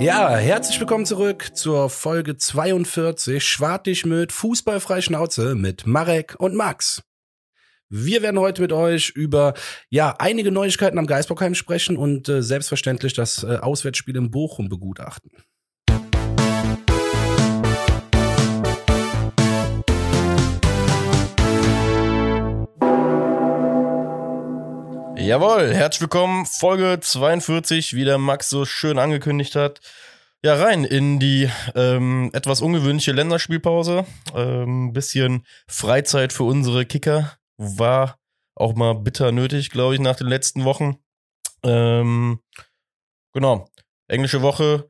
Ja, herzlich willkommen zurück zur Folge 42 Schwartig mit Fußballfrei Schnauze mit Marek und Max. Wir werden heute mit euch über ja einige Neuigkeiten am Geisbockheim sprechen und äh, selbstverständlich das äh, Auswärtsspiel in Bochum begutachten. Jawohl, herzlich willkommen, Folge 42, wie der Max so schön angekündigt hat. Ja, rein in die ähm, etwas ungewöhnliche Länderspielpause. Ähm, bisschen Freizeit für unsere Kicker war auch mal bitter nötig, glaube ich, nach den letzten Wochen. Ähm, genau, englische Woche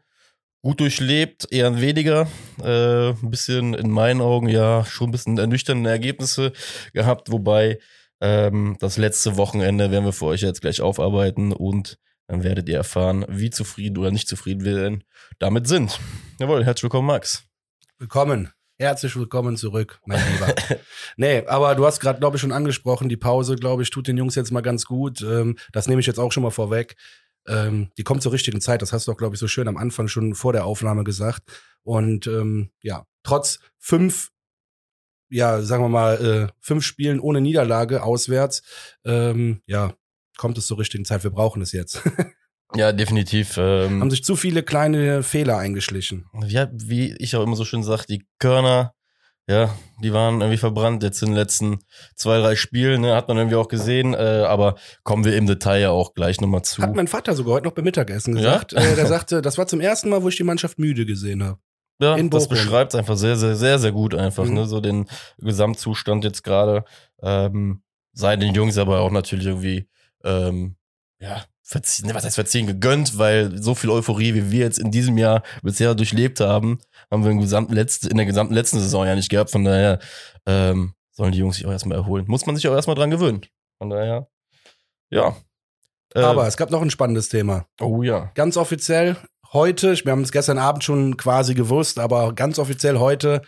gut durchlebt, eher weniger. Äh, ein bisschen in meinen Augen ja schon ein bisschen ernüchternde Ergebnisse gehabt, wobei ähm, das letzte Wochenende werden wir für euch jetzt gleich aufarbeiten und dann werdet ihr erfahren, wie zufrieden oder nicht zufrieden wir denn damit sind. Jawohl, herzlich willkommen, Max. Willkommen. Herzlich willkommen zurück, mein Lieber. nee, aber du hast gerade, glaube ich, schon angesprochen, die Pause, glaube ich, tut den Jungs jetzt mal ganz gut. Ähm, das nehme ich jetzt auch schon mal vorweg. Ähm, die kommt zur richtigen Zeit. Das hast du auch, glaube ich, so schön am Anfang schon vor der Aufnahme gesagt. Und ähm, ja, trotz fünf ja, sagen wir mal, äh, fünf Spielen ohne Niederlage auswärts, ähm, ja, kommt es zur richtigen Zeit. Wir brauchen es jetzt. ja, definitiv. Ähm, Haben sich zu viele kleine Fehler eingeschlichen. Ja, wie ich auch immer so schön sage, die Körner, ja, die waren irgendwie verbrannt jetzt in den letzten zwei, drei Spielen, ne, hat man irgendwie auch gesehen, äh, aber kommen wir im Detail ja auch gleich nochmal zu. Hat mein Vater sogar heute noch beim Mittagessen gesagt. Ja? Äh, der sagte, das war zum ersten Mal, wo ich die Mannschaft müde gesehen habe. Ja, das beschreibt einfach sehr, sehr, sehr, sehr gut einfach, mhm. ne? So den Gesamtzustand jetzt gerade. Ähm, sei den Jungs aber auch natürlich irgendwie, ähm, ja, verziehen, ne, was heißt verziehen, gegönnt, weil so viel Euphorie, wie wir jetzt in diesem Jahr bisher durchlebt haben, haben wir im gesamten letzten, in der gesamten letzten Saison ja nicht gehabt. Von daher ähm, sollen die Jungs sich auch erstmal erholen. Muss man sich auch erstmal dran gewöhnen. Von daher, ja. Aber äh, es gab noch ein spannendes Thema. Oh ja. Ganz offiziell heute, wir haben es gestern Abend schon quasi gewusst, aber ganz offiziell heute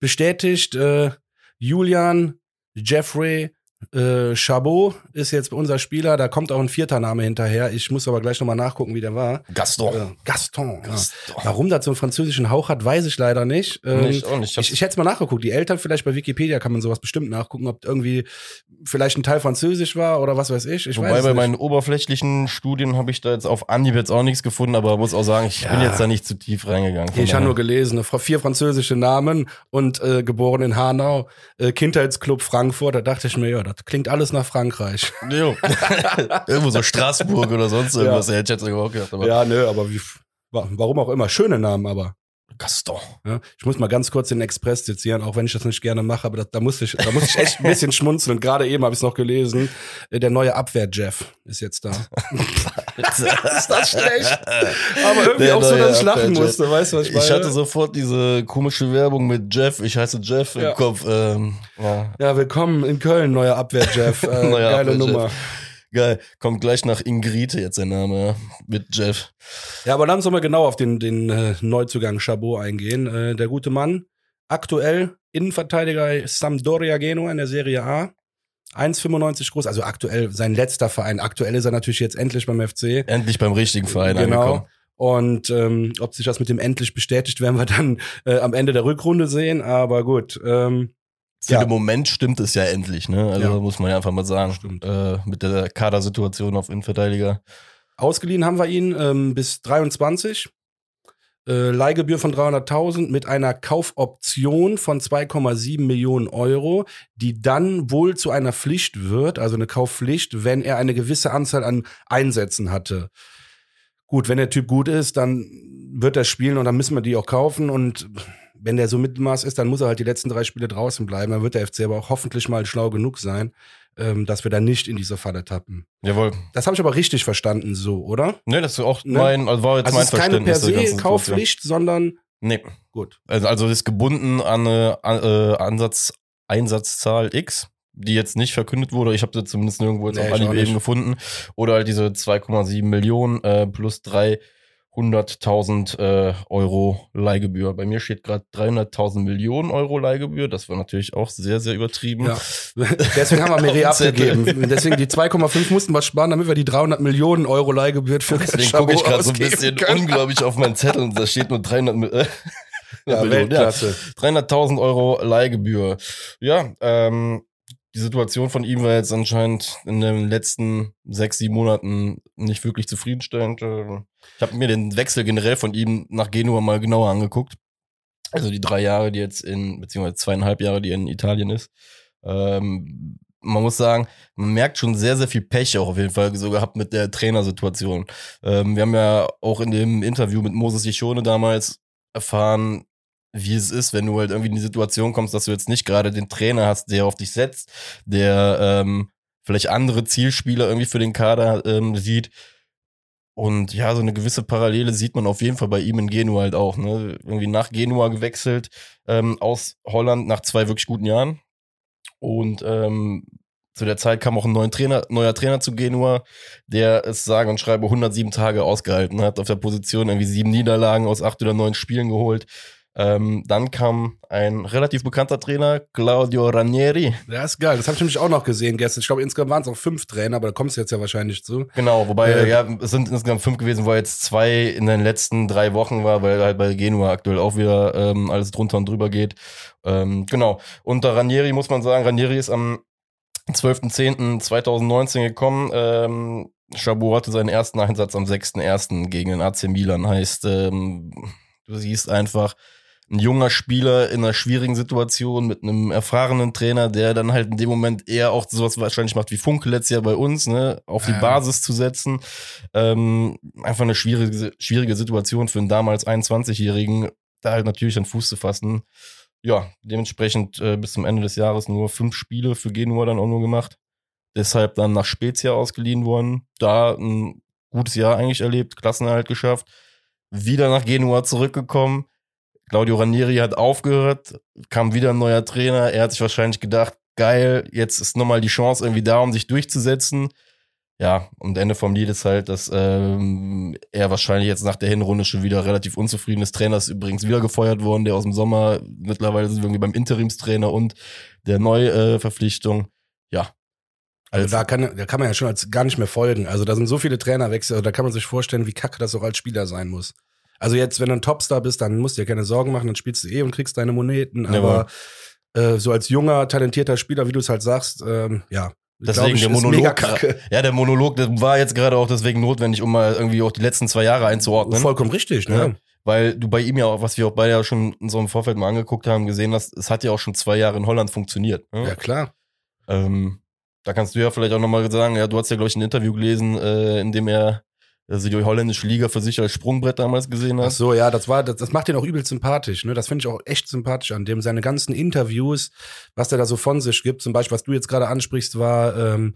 bestätigt, äh, Julian Jeffrey äh, Chabot ist jetzt unser Spieler, da kommt auch ein vierter Name hinterher. Ich muss aber gleich nochmal nachgucken, wie der war. Gaston. Äh, Gaston. Gaston. Ja. Warum das so einen französischen Hauch hat, weiß ich leider nicht. Ähm, nicht, auch nicht. Ich, ich hätte es mal nachgeguckt. Die Eltern vielleicht bei Wikipedia kann man sowas bestimmt nachgucken, ob irgendwie vielleicht ein Teil französisch war oder was weiß ich. ich Wobei weiß bei meinen oberflächlichen Studien habe ich da jetzt auf Anhieb jetzt auch nichts gefunden, aber muss auch sagen, ich ja. bin jetzt da nicht zu tief reingegangen. Ich habe nur gelesen, vier französische Namen und äh, geboren in Hanau, äh, Kindheitsclub Frankfurt. Da dachte ich mir, ja, das klingt alles nach Frankreich. Jo. Irgendwo so Straßburg oder sonst irgendwas. Ja. Hätte ich jetzt auch gedacht. Aber ja, nö, aber wie, warum auch immer. Schöne Namen aber. Gaston. Ja, ich muss mal ganz kurz den Express zitieren, auch wenn ich das nicht gerne mache, aber das, da muss ich, da muss ich echt ein bisschen schmunzeln. Gerade eben habe ich es noch gelesen. Äh, der neue Abwehr-Jeff ist jetzt da. ist das schlecht? Aber irgendwie der auch so, dass ich lachen musste, weißt du, was ich meine? Ich hatte sofort diese komische Werbung mit Jeff, ich heiße Jeff ja. im Kopf. Ähm, ja. ja, willkommen in Köln, neuer Abwehr-Jeff. Äh, geile Abwehr Nummer. Geil. Kommt gleich nach Ingrid jetzt der Name, ja, mit Jeff. Ja, aber lass uns mal genau auf den, den äh, Neuzugang Chabot eingehen. Äh, der gute Mann, aktuell Innenverteidiger Sampdoria Genua in der Serie A. 1,95 groß, also aktuell sein letzter Verein. Aktuell ist er natürlich jetzt endlich beim FC. Endlich beim richtigen Verein genau. angekommen. Und ähm, ob sich das mit dem endlich bestätigt, werden wir dann äh, am Ende der Rückrunde sehen. Aber gut, ähm, für ja. den Moment stimmt es ja endlich, ne? Also ja. muss man ja einfach mal sagen. Stimmt. Äh, mit der Kadersituation auf Innenverteidiger. Ausgeliehen haben wir ihn ähm, bis 23. Äh, Leihgebühr von 300.000 mit einer Kaufoption von 2,7 Millionen Euro, die dann wohl zu einer Pflicht wird, also eine Kaufpflicht, wenn er eine gewisse Anzahl an Einsätzen hatte. Gut, wenn der Typ gut ist, dann wird er spielen und dann müssen wir die auch kaufen und wenn der so Mittelmaß ist, dann muss er halt die letzten drei Spiele draußen bleiben. Dann wird der FC aber auch hoffentlich mal schlau genug sein, ähm, dass wir da nicht in diese Falle tappen. Jawohl. Das habe ich aber richtig verstanden, so, oder? Nee, das ist auch ne? mein, also war jetzt also mein es ist keine per se Kaufpflicht, sondern Nee. Gut. Also, also ist gebunden an eine äh, Ansatz, Einsatzzahl X, die jetzt nicht verkündet wurde. Ich habe sie zumindest nirgendwo jetzt nee, auf Anhieb eben gefunden. Oder halt diese 2,7 Millionen äh, plus drei 100.000 äh, Euro Leihgebühr. Bei mir steht gerade 300.000 Millionen Euro Leihgebühr. Das war natürlich auch sehr, sehr übertrieben. Ja. Deswegen haben wir Zettel. abgegeben. Deswegen die 2,5 mussten wir sparen, damit wir die 300 Millionen Euro Leihgebühr für Deswegen gucke ich gerade so ein bisschen können. unglaublich auf meinen Zettel und da steht nur 300 Mi- äh, Ja, Millionen. Weltklasse. 300.000 Euro Leihgebühr. Ja, ähm, die Situation von ihm war jetzt anscheinend in den letzten sechs, sieben Monaten nicht wirklich zufriedenstellend. Ich habe mir den Wechsel generell von ihm nach Genua mal genauer angeguckt. Also die drei Jahre, die jetzt in, beziehungsweise zweieinhalb Jahre, die er in Italien ist. Ähm, man muss sagen, man merkt schon sehr, sehr viel Pech auch auf jeden Fall so gehabt mit der Trainersituation. Ähm, wir haben ja auch in dem Interview mit Moses Ichone damals erfahren, wie es ist, wenn du halt irgendwie in die Situation kommst, dass du jetzt nicht gerade den Trainer hast, der auf dich setzt, der ähm, vielleicht andere Zielspieler irgendwie für den Kader ähm, sieht. Und ja, so eine gewisse Parallele sieht man auf jeden Fall bei ihm in Genua halt auch. Ne? Irgendwie nach Genua gewechselt, ähm, aus Holland nach zwei wirklich guten Jahren. Und ähm, zu der Zeit kam auch ein neuer Trainer, neuer Trainer zu Genua, der es sage und schreibe 107 Tage ausgehalten hat, auf der Position irgendwie sieben Niederlagen aus acht oder neun Spielen geholt. Ähm, dann kam ein relativ bekannter Trainer, Claudio Ranieri. Ja, ist geil. Das habe ich nämlich auch noch gesehen gestern. Ich glaube, insgesamt waren es auch fünf Trainer, aber da kommst du jetzt ja wahrscheinlich zu. Genau, wobei, Äh, ja, es sind insgesamt fünf gewesen, wo jetzt zwei in den letzten drei Wochen war, weil halt bei Genua aktuell auch wieder ähm, alles drunter und drüber geht. Ähm, genau. Unter Ranieri muss man sagen, Ranieri ist am 12.10.2019 gekommen. Ähm, Chabot hatte seinen ersten Einsatz am 6.1. gegen den AC Milan. Heißt, ähm, du siehst einfach, ein junger Spieler in einer schwierigen Situation mit einem erfahrenen Trainer, der dann halt in dem Moment eher auch sowas wahrscheinlich macht wie Funke letztes Jahr bei uns, ne, auf die Ja. Basis zu setzen. Ähm, einfach eine schwierige, schwierige Situation für einen damals 21-Jährigen, da halt natürlich an Fuß zu fassen. Ja, dementsprechend äh, bis zum Ende des Jahres nur fünf Spiele für Genua dann auch nur gemacht. Deshalb dann nach Spezia ausgeliehen worden. Da ein gutes Jahr eigentlich erlebt, Klassenerhalt geschafft. Wieder nach Genua zurückgekommen. Claudio Ranieri hat aufgehört, kam wieder ein neuer Trainer. Er hat sich wahrscheinlich gedacht, geil, jetzt ist nochmal die Chance irgendwie da, um sich durchzusetzen. Ja, und Ende vom Lied ist halt, dass ähm, er wahrscheinlich jetzt nach der Hinrunde schon wieder relativ unzufrieden ist. Trainer ist übrigens wieder gefeuert worden, der aus dem Sommer. Mittlerweile sind wir irgendwie beim Interimstrainer und der Neuverpflichtung. Ja. Also da kann, da kann man ja schon als gar nicht mehr folgen. Also da sind so viele Trainerwechsel, also da kann man sich vorstellen, wie kacke das auch als Spieler sein muss. Also jetzt, wenn du ein Topstar bist, dann musst du dir keine Sorgen machen, dann spielst du eh und kriegst deine Moneten. Aber äh, so als junger, talentierter Spieler, wie du es halt sagst, ähm, ja. Deswegen ich, der Monolog. mega kacke. Ja, der Monolog, der war jetzt gerade auch deswegen notwendig, um mal irgendwie auch die letzten zwei Jahre einzuordnen. Vollkommen richtig, ne? Ja. Weil du bei ihm ja auch, was wir auch beide ja schon in so einem Vorfeld mal angeguckt haben, gesehen hast, es hat ja auch schon zwei Jahre in Holland funktioniert. Ne? Ja, klar. Ähm, da kannst du ja vielleicht auch nochmal sagen, ja, du hast ja, glaube ich, ein Interview gelesen, äh, in dem er also die holländische Liga für sich als Sprungbrett damals gesehen Ach hat. so, ja, das war, das, das macht ihn auch übel sympathisch, ne? Das finde ich auch echt sympathisch an dem. Seine ganzen Interviews, was der da so von sich gibt, zum Beispiel, was du jetzt gerade ansprichst, war, ähm,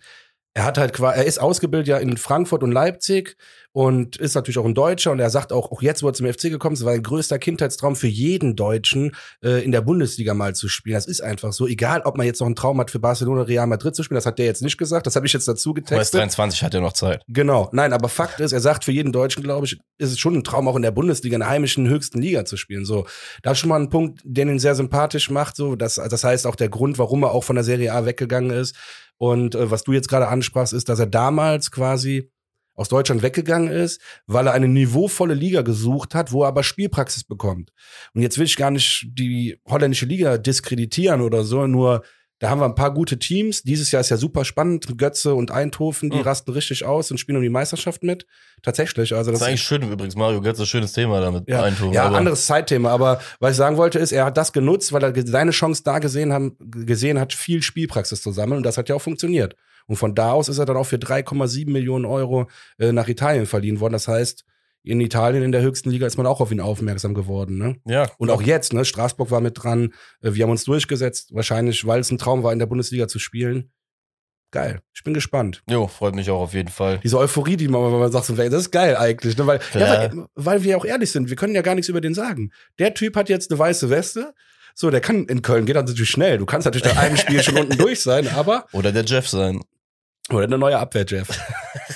er hat halt quasi, er ist ausgebildet ja in Frankfurt und Leipzig und ist natürlich auch ein Deutscher und er sagt auch, auch jetzt, wo er zum FC gekommen ist, war ein größter Kindheitstraum für jeden Deutschen, äh, in der Bundesliga mal zu spielen. Das ist einfach so. Egal, ob man jetzt noch einen Traum hat, für Barcelona, Real Madrid zu spielen, das hat der jetzt nicht gesagt, das habe ich jetzt dazu Aber er ist getextet. 23, hat ja noch Zeit. Genau, nein, aber Fakt ist, er sagt, für jeden Deutschen, glaube ich, ist es schon ein Traum, auch in der Bundesliga, in der heimischen höchsten Liga zu spielen. So, da ist schon mal ein Punkt, der ihn sehr sympathisch macht. So, das, das heißt auch der Grund, warum er auch von der Serie A weggegangen ist. Und äh, was du jetzt gerade ansprachst, ist, dass er damals quasi aus Deutschland weggegangen ist, weil er eine niveauvolle Liga gesucht hat, wo er aber Spielpraxis bekommt. Und jetzt will ich gar nicht die holländische Liga diskreditieren oder so, nur da haben wir ein paar gute Teams. Dieses Jahr ist ja super spannend. Götze und Eindhoven, die Mhm. rasten richtig aus und spielen um die Meisterschaft mit. Tatsächlich. Also Das das ist eigentlich schön übrigens, Mario Götze, schönes Thema damit. ja, Eindhoven, ja anderes Zeitthema. Aber was ich sagen wollte, ist, er hat das genutzt, weil er seine Chance da gesehen, haben, gesehen hat, viel Spielpraxis zu sammeln. Und das hat ja auch funktioniert. Und von da aus ist er dann auch für 3,7 Millionen Euro äh, nach Italien verliehen worden. Das heißt, in Italien in der höchsten Liga ist man auch auf ihn aufmerksam geworden. Ne? Ja, Und auch jetzt, ne? Straßburg war mit dran. Äh, Wir haben uns durchgesetzt. Wahrscheinlich, weil es ein Traum war, in der Bundesliga zu spielen. Geil. Ich bin gespannt. Jo, freut mich auch auf jeden Fall. Diese Euphorie, die man, wenn man sagt, so, das ist geil eigentlich. Ne? Weil, ja, weil, weil wir auch ehrlich sind, wir können ja gar nichts über den sagen. Der Typ hat jetzt eine weiße Weste. So, der kann in Köln, geht dann natürlich schnell. Du kannst natürlich nach einem Spiel schon unten durch sein, aber. Oder der Jeff sein. Oder eine neue Abwehr, Jeff.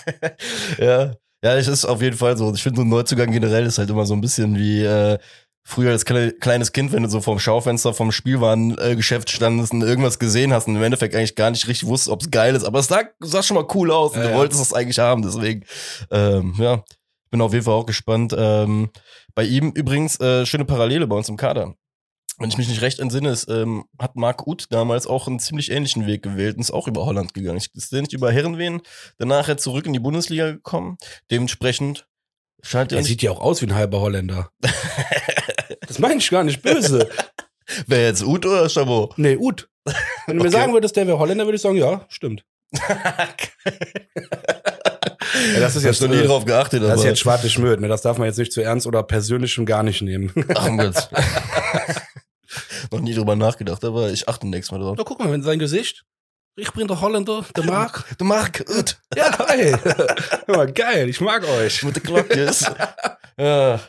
ja. Ja, es ist auf jeden Fall so. Ich finde, so ein Neuzugang generell ist halt immer so ein bisschen wie äh, früher als kle kleines Kind, wenn du so vorm Schaufenster vom Spielwarengeschäft standest und irgendwas gesehen hast und im Endeffekt eigentlich gar nicht richtig wusstest, ob es geil ist. Aber es sah, sah schon mal cool aus und Ja, du wolltest es eigentlich haben. Deswegen, ähm, ja, bin auf jeden Fall auch gespannt. Ähm, bei ihm übrigens äh, schöne Parallele bei uns im Kader. Wenn ich mich nicht recht entsinne, ist, ähm, hat Marc Uth damals auch einen ziemlich ähnlichen Weg gewählt und ist auch über Holland gegangen. Ich- Ist nicht über Herrenwehen danach jetzt zurück in die Bundesliga gekommen? Dementsprechend scheint er nicht. sieht ja auch aus wie ein halber Holländer. das meine ich gar nicht böse. Wer jetzt Uth oder Chabot? Nee, Ut. Wenn du mir Okay. sagen würdest, der wäre Holländer, würde ich sagen, ja, stimmt. Ja, das ist jetzt, noch nie äh, drauf geachtet, Das ist aber. jetzt Schwarte Schmöd, ne? Das darf man jetzt nicht zu ernst oder persönlich schon gar nicht nehmen. Ach, Gott. noch nie drüber nachgedacht, aber ich achte nächstes Mal drauf. Na, guck mal, wenn sein Gesicht. Ich bin der Holländer, der Marc. Du Marc, Uth. Ja, geil. Mal, geil, ich mag euch. mit der Glocke ist. ja.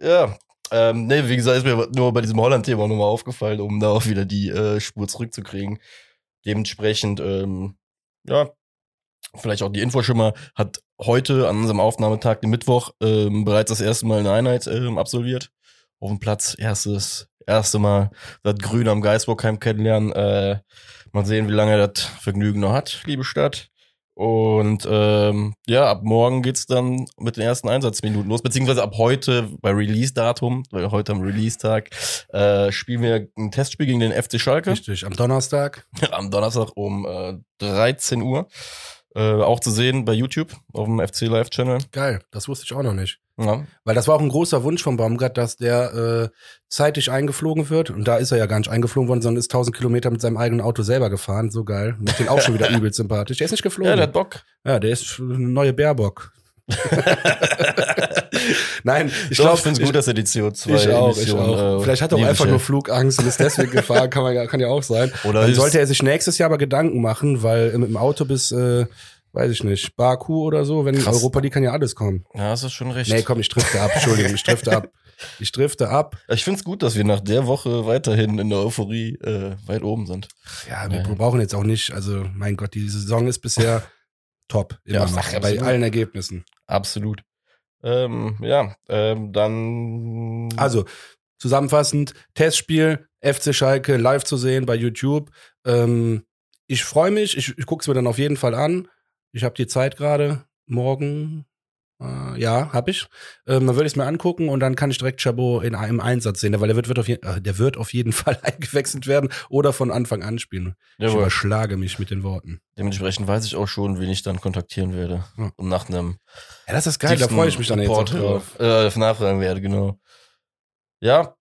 Ja. Ähm, nee, wie gesagt, ist mir nur bei diesem Holland-Thema nochmal aufgefallen, um da auch wieder die äh, Spur zurückzukriegen. Dementsprechend, ähm, ja, vielleicht auch die Info schon mal, hat heute an unserem Aufnahmetag, den Mittwoch, ähm, bereits das erste Mal eine Einheit ähm, absolviert. Auf dem Platz, erstes, erste Mal das Grün am Geisbockheim kennenlernen. Äh, mal sehen, wie lange er das Vergnügen noch hat, liebe Stadt. Und ähm, ja, ab morgen geht's dann mit den ersten Einsatzminuten los, beziehungsweise ab heute bei Release-Datum, weil heute am Release-Tag, äh, spielen wir ein Testspiel gegen den FC Schalke Richtig, am Donnerstag. am Donnerstag um äh, 13 Uhr. Äh, auch zu sehen bei YouTube auf dem FC Live-Channel. Geil, das wusste ich auch noch nicht. Ja. Weil das war auch ein großer Wunsch von Baumgart, dass der äh, zeitig eingeflogen wird. Und da ist er ja gar nicht eingeflogen worden, sondern ist 1000 Kilometer mit seinem eigenen Auto selber gefahren. So geil. Macht den auch schon wieder übel sympathisch. Der ist nicht geflogen. ja, der hat Bock. Ja, der ist eine neue Baerbock. Nein, ich Ich, glaube, finde es gut, dass er die CO2 ich auch, ich auch. äh, Vielleicht hat er auch einfach nur Flugangst und ist deswegen gefahren, kann, man, ja- kann ja auch sein. Oder Dann sollte er sich nächstes Jahr aber Gedanken machen, weil mit dem Auto bis, äh, weiß ich nicht, Baku oder so, wenn Krass. Europa, die kann ja alles kommen. Ja, das ist schon recht. Nee, komm, ich drifte ab, Entschuldigung, ich drifte ab. Ich drifte ab. Ich finde es gut, dass wir nach der Woche weiterhin in der Euphorie äh, weit oben sind. Ja, wir Ja. brauchen jetzt auch nicht, also mein Gott, die Saison ist bisher top, immer Ja, noch, bei absolut. allen Ergebnissen. Absolut. Ähm, ja, ähm, dann. Also, zusammenfassend, Testspiel, FC Schalke live zu sehen bei YouTube. Ähm, ich freue mich, ich, ich gucke es mir dann auf jeden Fall an. Ich habe die Zeit gerade, morgen. Äh, ja, habe ich. Ähm, dann würde ich es mir angucken und dann kann ich direkt Chabot in einem Einsatz sehen, weil der wird, wird auf je, äh, der wird auf jeden Fall eingewechselt werden oder von Anfang an spielen. Ich Jawohl. überschlage mich mit den Worten. Dementsprechend weiß ich auch schon, wen ich dann kontaktieren werde. Ja. Und nach einem Ja, das ist geil, da freue ich mich dann jetzt auch Report, drauf. Äh, nachfragen werde, genau. Ja,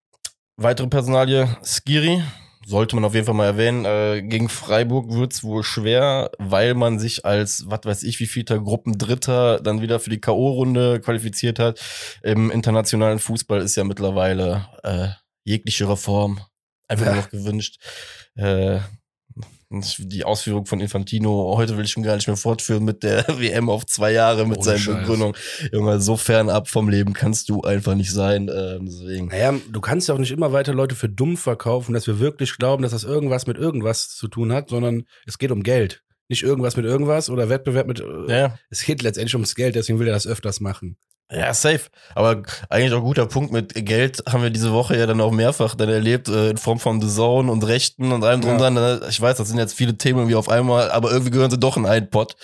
weitere Personalie, Skiri, sollte man auf jeden Fall mal erwähnen. Äh, gegen Freiburg wird's wohl schwer, weil man sich als, was weiß ich, wie vielter Gruppendritter dann wieder für die K.O.-Runde qualifiziert hat. Im internationalen Fußball ist ja mittlerweile äh, jegliche Reform einfach nur Ja. noch gewünscht. Äh, die Ausführung von Infantino, heute will ich schon gar nicht mehr fortführen mit der WM auf zwei Jahre mit Ohne seinen Scheiß. Begründungen. Junge, so fernab vom Leben kannst du einfach nicht sein. Ähm, deswegen. Naja, du kannst ja auch nicht immer weiter Leute für dumm verkaufen, dass wir wirklich glauben, dass das irgendwas mit irgendwas zu tun hat, sondern es geht um Geld. Nicht irgendwas mit irgendwas oder Wettbewerb mit. äh, Ja, Es geht letztendlich ums Geld, deswegen will er das öfters machen. Ja, safe. Aber eigentlich auch guter Punkt mit Geld haben wir diese Woche ja dann auch mehrfach dann erlebt, äh, in Form von The Zone und Rechten und allem drum Ja. dran. Ich weiß, das sind jetzt viele Themen irgendwie auf einmal, aber irgendwie gehören sie doch in einen Pot.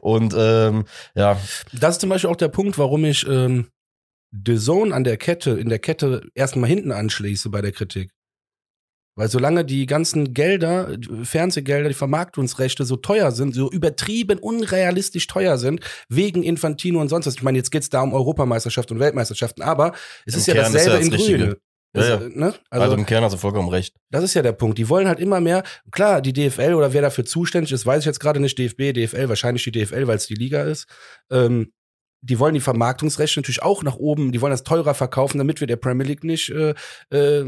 Und ähm, ja, Das ist zum Beispiel auch der Punkt, warum ich ähm, The Zone an der Kette, in der Kette erstmal hinten anschließe bei der Kritik. Weil solange die ganzen Gelder, die Fernsehgelder, die Vermarktungsrechte so teuer sind, so übertrieben unrealistisch teuer sind, wegen Infantino und sonst was. Ich meine, jetzt geht's da um Europameisterschaft und Weltmeisterschaften, aber es Im ist ja Kern ist ja dasselbe das in. Das, Ja, ja. Ne? also, Also, im Kern hast du vollkommen recht. das ist ja der Punkt. Die wollen halt immer mehr. Klar, die DFL oder wer dafür zuständig ist, weiß ich jetzt gerade nicht. DFB, DFL, wahrscheinlich die DFL, weil es die Liga ist. Ähm, die wollen die Vermarktungsrechte natürlich auch nach oben. Die wollen das teurer verkaufen, damit wir der Premier League nicht, äh, äh,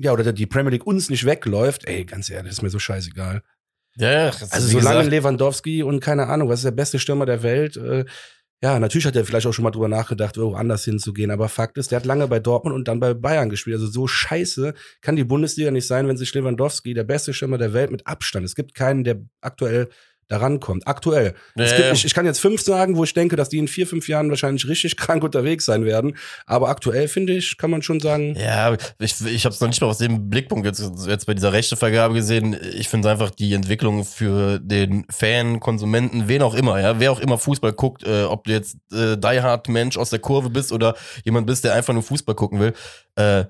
ja, oder die Premier League uns nicht wegläuft. Ey, ganz ehrlich, ist mir so scheißegal. Ja, Also wie solange gesagt, Lewandowski und keine Ahnung, was ist der beste Stürmer der Welt, äh, ja, natürlich hat er vielleicht auch schon mal drüber nachgedacht, irgendwo anders hinzugehen, aber Fakt ist, der hat lange bei Dortmund und dann bei Bayern gespielt. Also so scheiße kann die Bundesliga nicht sein, wenn sich Lewandowski, der beste Stürmer der Welt, mit Abstand. Es gibt keinen, der aktuell da rankommt. Aktuell. Es Ja, gibt, ich, ich kann jetzt fünf sagen, wo ich denke, dass die in vier, fünf Jahren wahrscheinlich richtig krank unterwegs sein werden. Aber aktuell, finde ich, kann man schon sagen, Ja, ich, ich habe es noch nicht mal aus dem Blickpunkt jetzt, jetzt bei dieser Rechtevergabe gesehen. Ich finde einfach die Entwicklung für den Fan, Konsumenten, wen auch immer, ja, wer auch immer Fußball guckt, äh, ob du jetzt äh, Die Hard Mensch aus der Kurve bist oder jemand bist, der einfach nur Fußball gucken will, äh,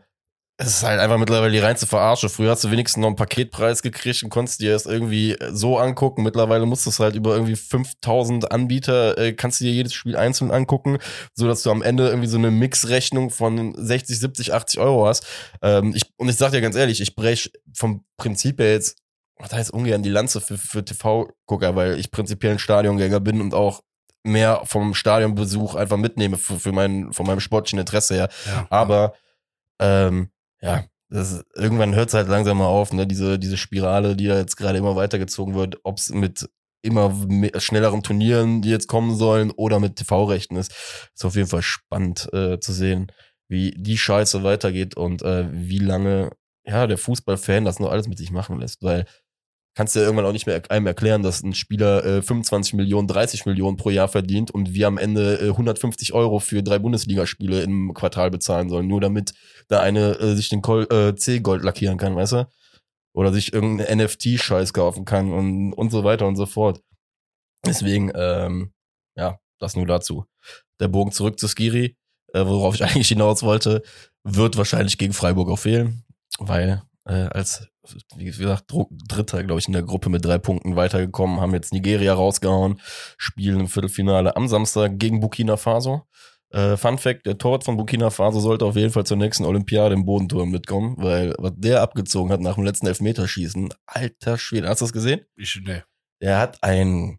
es ist halt einfach mittlerweile die reinste Verarsche. Früher hast du wenigstens noch einen Paketpreis gekriegt und konntest dir das irgendwie so angucken. Mittlerweile musst du es halt über irgendwie 5000 Anbieter, äh, kannst du dir jedes Spiel einzeln angucken, so dass du am Ende irgendwie so eine Mixrechnung von 60, 70, 80 Euro hast. Ähm, ich, und ich sag dir ganz ehrlich, ich brech vom Prinzip her jetzt, was heißt ungern die Lanze für, für TV-Gucker, weil ich prinzipiell ein Stadiongänger bin und auch mehr vom Stadionbesuch einfach mitnehme für, für mein, von meinem sportlichen Interesse her. ja. Aber ähm, ja, das irgendwann hört es halt langsam mal auf, ne? Diese, diese Spirale, die da jetzt gerade immer weitergezogen wird, ob es mit immer schnelleren Turnieren, die jetzt kommen sollen, oder mit TV-Rechten ist, ist auf jeden Fall spannend äh, zu sehen, wie die Scheiße weitergeht und äh, wie lange ja der Fußballfan das noch alles mit sich machen lässt, weil kannst du ja irgendwann auch nicht mehr einem erklären, dass ein Spieler äh, 25 Millionen, 30 Millionen pro Jahr verdient und wir am Ende äh, 150 Euro für drei Bundesligaspiele im Quartal bezahlen sollen, nur damit da eine äh, sich den äh, C-Gold lackieren kann, weißt du? Oder sich irgendeinen NFT-Scheiß kaufen kann und, und so weiter und so fort. Deswegen, ähm, ja, das nur dazu. Der Bogen zurück zu Skiri, äh, worauf ich eigentlich hinaus wollte, wird wahrscheinlich gegen Freiburg auch fehlen, weil äh, als, wie gesagt, Dritter, glaube ich, in der Gruppe mit drei Punkten weitergekommen, haben jetzt Nigeria rausgehauen, spielen im Viertelfinale am Samstag gegen Burkina Faso. Äh, Fun Fact, der Torwart von Burkina Faso sollte auf jeden Fall zur nächsten Olympiade im Bodenturm mitkommen, weil was der abgezogen hat nach dem letzten Elfmeterschießen, alter Schwede, hast du das gesehen? Ich, nee. Der hat ein,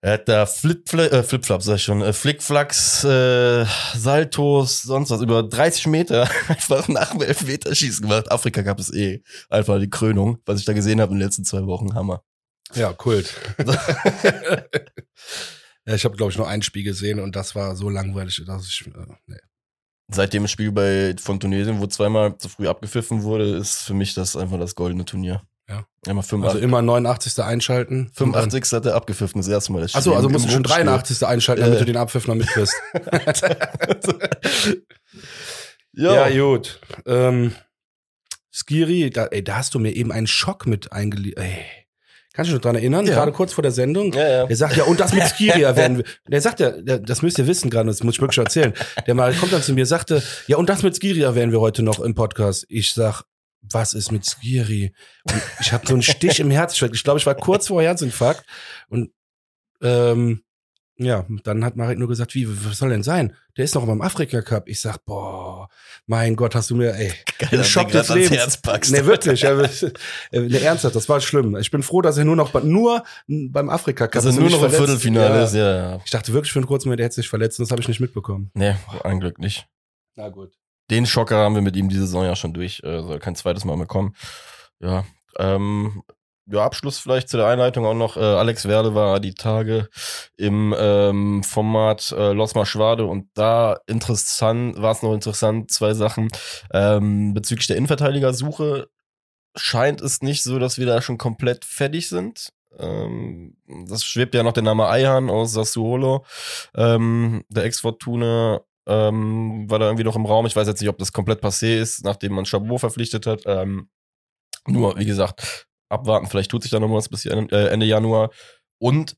er hat da Flip, äh, sag ich schon, äh, Flickflacks, äh, Saltos, sonst was, über 30 Meter einfach nach dem Elfmeterschießen gemacht. Afrika gab es eh einfach die Krönung, was ich da gesehen habe in den letzten zwei Wochen, Hammer. Ja, Kult. ja, ich habe, glaube ich, nur ein Spiel gesehen und das war so langweilig, dass ich. Äh, nee. Seit dem Spiel bei, von Tunesien, wo zweimal zu früh abgepfiffen wurde, ist für mich das einfach das goldene Turnier. Ja. Also 85. immer 89. einschalten. 85. hat er abgepfiffen, das erste Mal. Das Achso, also musst du schon Rückspiel. 83. einschalten, damit Äh. du den Abpfiff noch mitkriegst. ja, Ja, gut. Ähm, Skiri, da, ey, da hast du mir eben einen Schock mit eingeliefert. Kannst du dich noch dran erinnern? Ja. Gerade kurz vor der Sendung. ja, ja. Der sagt ja, und das mit Skiri erwähnen wir. Der sagt ja, der, das müsst ihr wissen gerade, das muss ich wirklich erzählen. Der mal kommt dann zu mir, sagte, ja, und das mit Skiri erwähnen wir heute noch im Podcast. Ich sag, was ist mit Skiri? Und ich habe so einen Stich im Herz. Ich glaube, ich war kurz vor Herzinfarkt. Und ähm, ja, dann hat Marek nur gesagt, wie, was soll denn sein? Der ist noch beim Afrika Cup. Ich sag, boah, mein Gott, hast du mir, ey, Geil, Schock des Lebens. Herz packst. Nee, wirklich. Ja, nee, ernsthaft, das war schlimm. Ich bin froh, dass er nur noch nur beim Afrika Cup Dass er ist und nur noch im. Viertelfinale ist, ja, ja. Ich dachte wirklich für einen kurzen Moment, er hätte sich verletzt und das habe ich nicht mitbekommen. Nee, ein Glück nicht. Na gut. Den Schocker haben wir mit ihm diese Saison ja schon durch. Äh, soll kein zweites Mal mehr kommen. Ja, ähm, ja, Abschluss vielleicht zu der Einleitung auch noch. Äh, Alex Werle war die Tage im ähm, Format äh, Los Mal Schwade und da interessant, war es noch interessant, zwei Sachen. Ähm, bezüglich der Innenverteidigersuche scheint es nicht so, dass wir da schon komplett fertig sind. Ähm, das schwebt ja noch der Name Eihan aus Sassuolo, ähm, der Ex-Fortuna ähm, war da irgendwie noch im Raum. Ich weiß jetzt nicht, ob das komplett passé ist, nachdem man Chabot verpflichtet hat. Ähm, nur, wie gesagt, abwarten. Vielleicht tut sich da noch was bis Ende, äh, Ende Januar. Und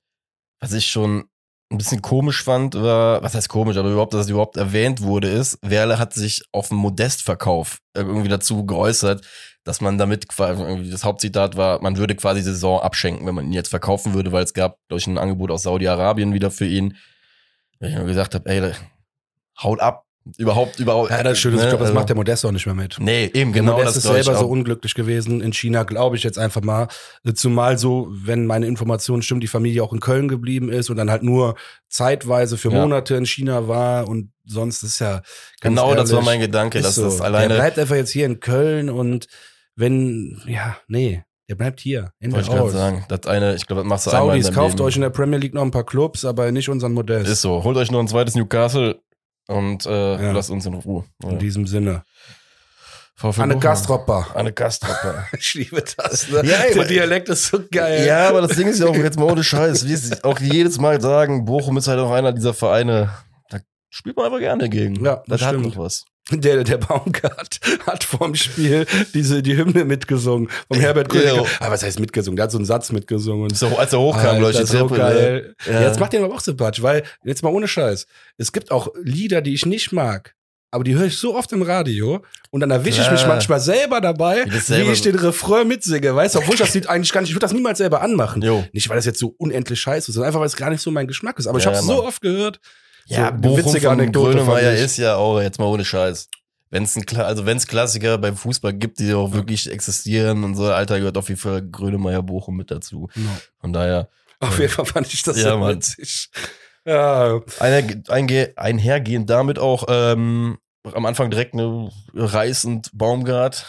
was ich schon ein bisschen komisch fand, war, was heißt komisch, aber überhaupt, dass es überhaupt erwähnt wurde, ist, Werle hat sich auf dem Modestverkauf irgendwie dazu geäußert, dass man damit quasi, das Hauptzitat war, man würde quasi Saison abschenken, wenn man ihn jetzt verkaufen würde, weil es gab, durch ein Angebot aus Saudi-Arabien wieder für ihn. Weil ich nur gesagt habe, ey, haut ab. Überhaupt, überhaupt. Ja, das Schöne ist, ich ne, glaube, das also- macht der Modest auch nicht mehr mit. Nee, eben Genau, genau Modest das ist ich selber so unglücklich gewesen in China, glaube ich jetzt einfach mal. Zumal so, wenn meine Informationen stimmen, die Familie auch in Köln geblieben ist und dann halt nur zeitweise für Ja. Monate in China war und sonst ist ja ganz Genau, das war ehrlich, mein Gedanke, dass so. das Der alleine. bleibt einfach jetzt hier in Köln und wenn, ja, nee, der bleibt hier. Ende Wollte ich gerade sagen. Das eine, ich glaube, das machst du einmal in Saudis, kauft Leben. euch in der Premier League noch ein paar Clubs, aber nicht unseren Modest. Ist so. Holt euch noch ein zweites Newcastle und äh, Ja. lasst uns in Ruhe. Ja. in diesem Sinne. VfL Anne. Gastropper. Anne Gastropper. Ich liebe das. Ne? Ja, ey, Der Dialekt ist so geil. ja, aber das Ding ist ja auch jetzt mal ohne Scheiß. Wie sie auch jedes Mal sagen, Bochum ist halt auch einer dieser Vereine, da spielt man einfach gerne gegen. Ja, das das hat stimmt. noch was. Der, der Baumgart hat vorm Spiel diese, die Hymne mitgesungen. Vom Herbert Grönemeyer. Ja. Aber was heißt mitgesungen? Der hat so einen Satz mitgesungen. So, als er hochkam, die so Treppe. geil. ne? Ja. Jetzt macht den aber auch sympathisch, weil, jetzt mal ohne Scheiß. Es gibt auch Lieder, die ich nicht mag. Aber die höre ich so oft im Radio und dann erwische ich mich manchmal selber dabei, Wie das wie selber ich den Refrain mitsinge. Weißt du, obwohl ich das Lied eigentlich gar nicht, ich würde das niemals selber anmachen. Jo. Nicht, weil das jetzt so unendlich scheiße ist, sondern einfach, weil es gar nicht so mein Geschmack ist. Aber ich Ja, habe Mann. so oft gehört. Ja, so, Bochum witzige Anekdote Grönemeyer ist ja auch, jetzt mal ohne Scheiß. Ein, Kla- also wenn's Klassiker beim Fußball gibt, die auch wirklich existieren und so, Alter, gehört auf jeden Fall Grönemeyer Bochum mit dazu. Von daher, Auf jeden Fall fand ich das Ja, so Mann. witzig. Ja, Einher, einge, einhergehend damit auch ähm, am Anfang direkt eine Reis und Baumgart.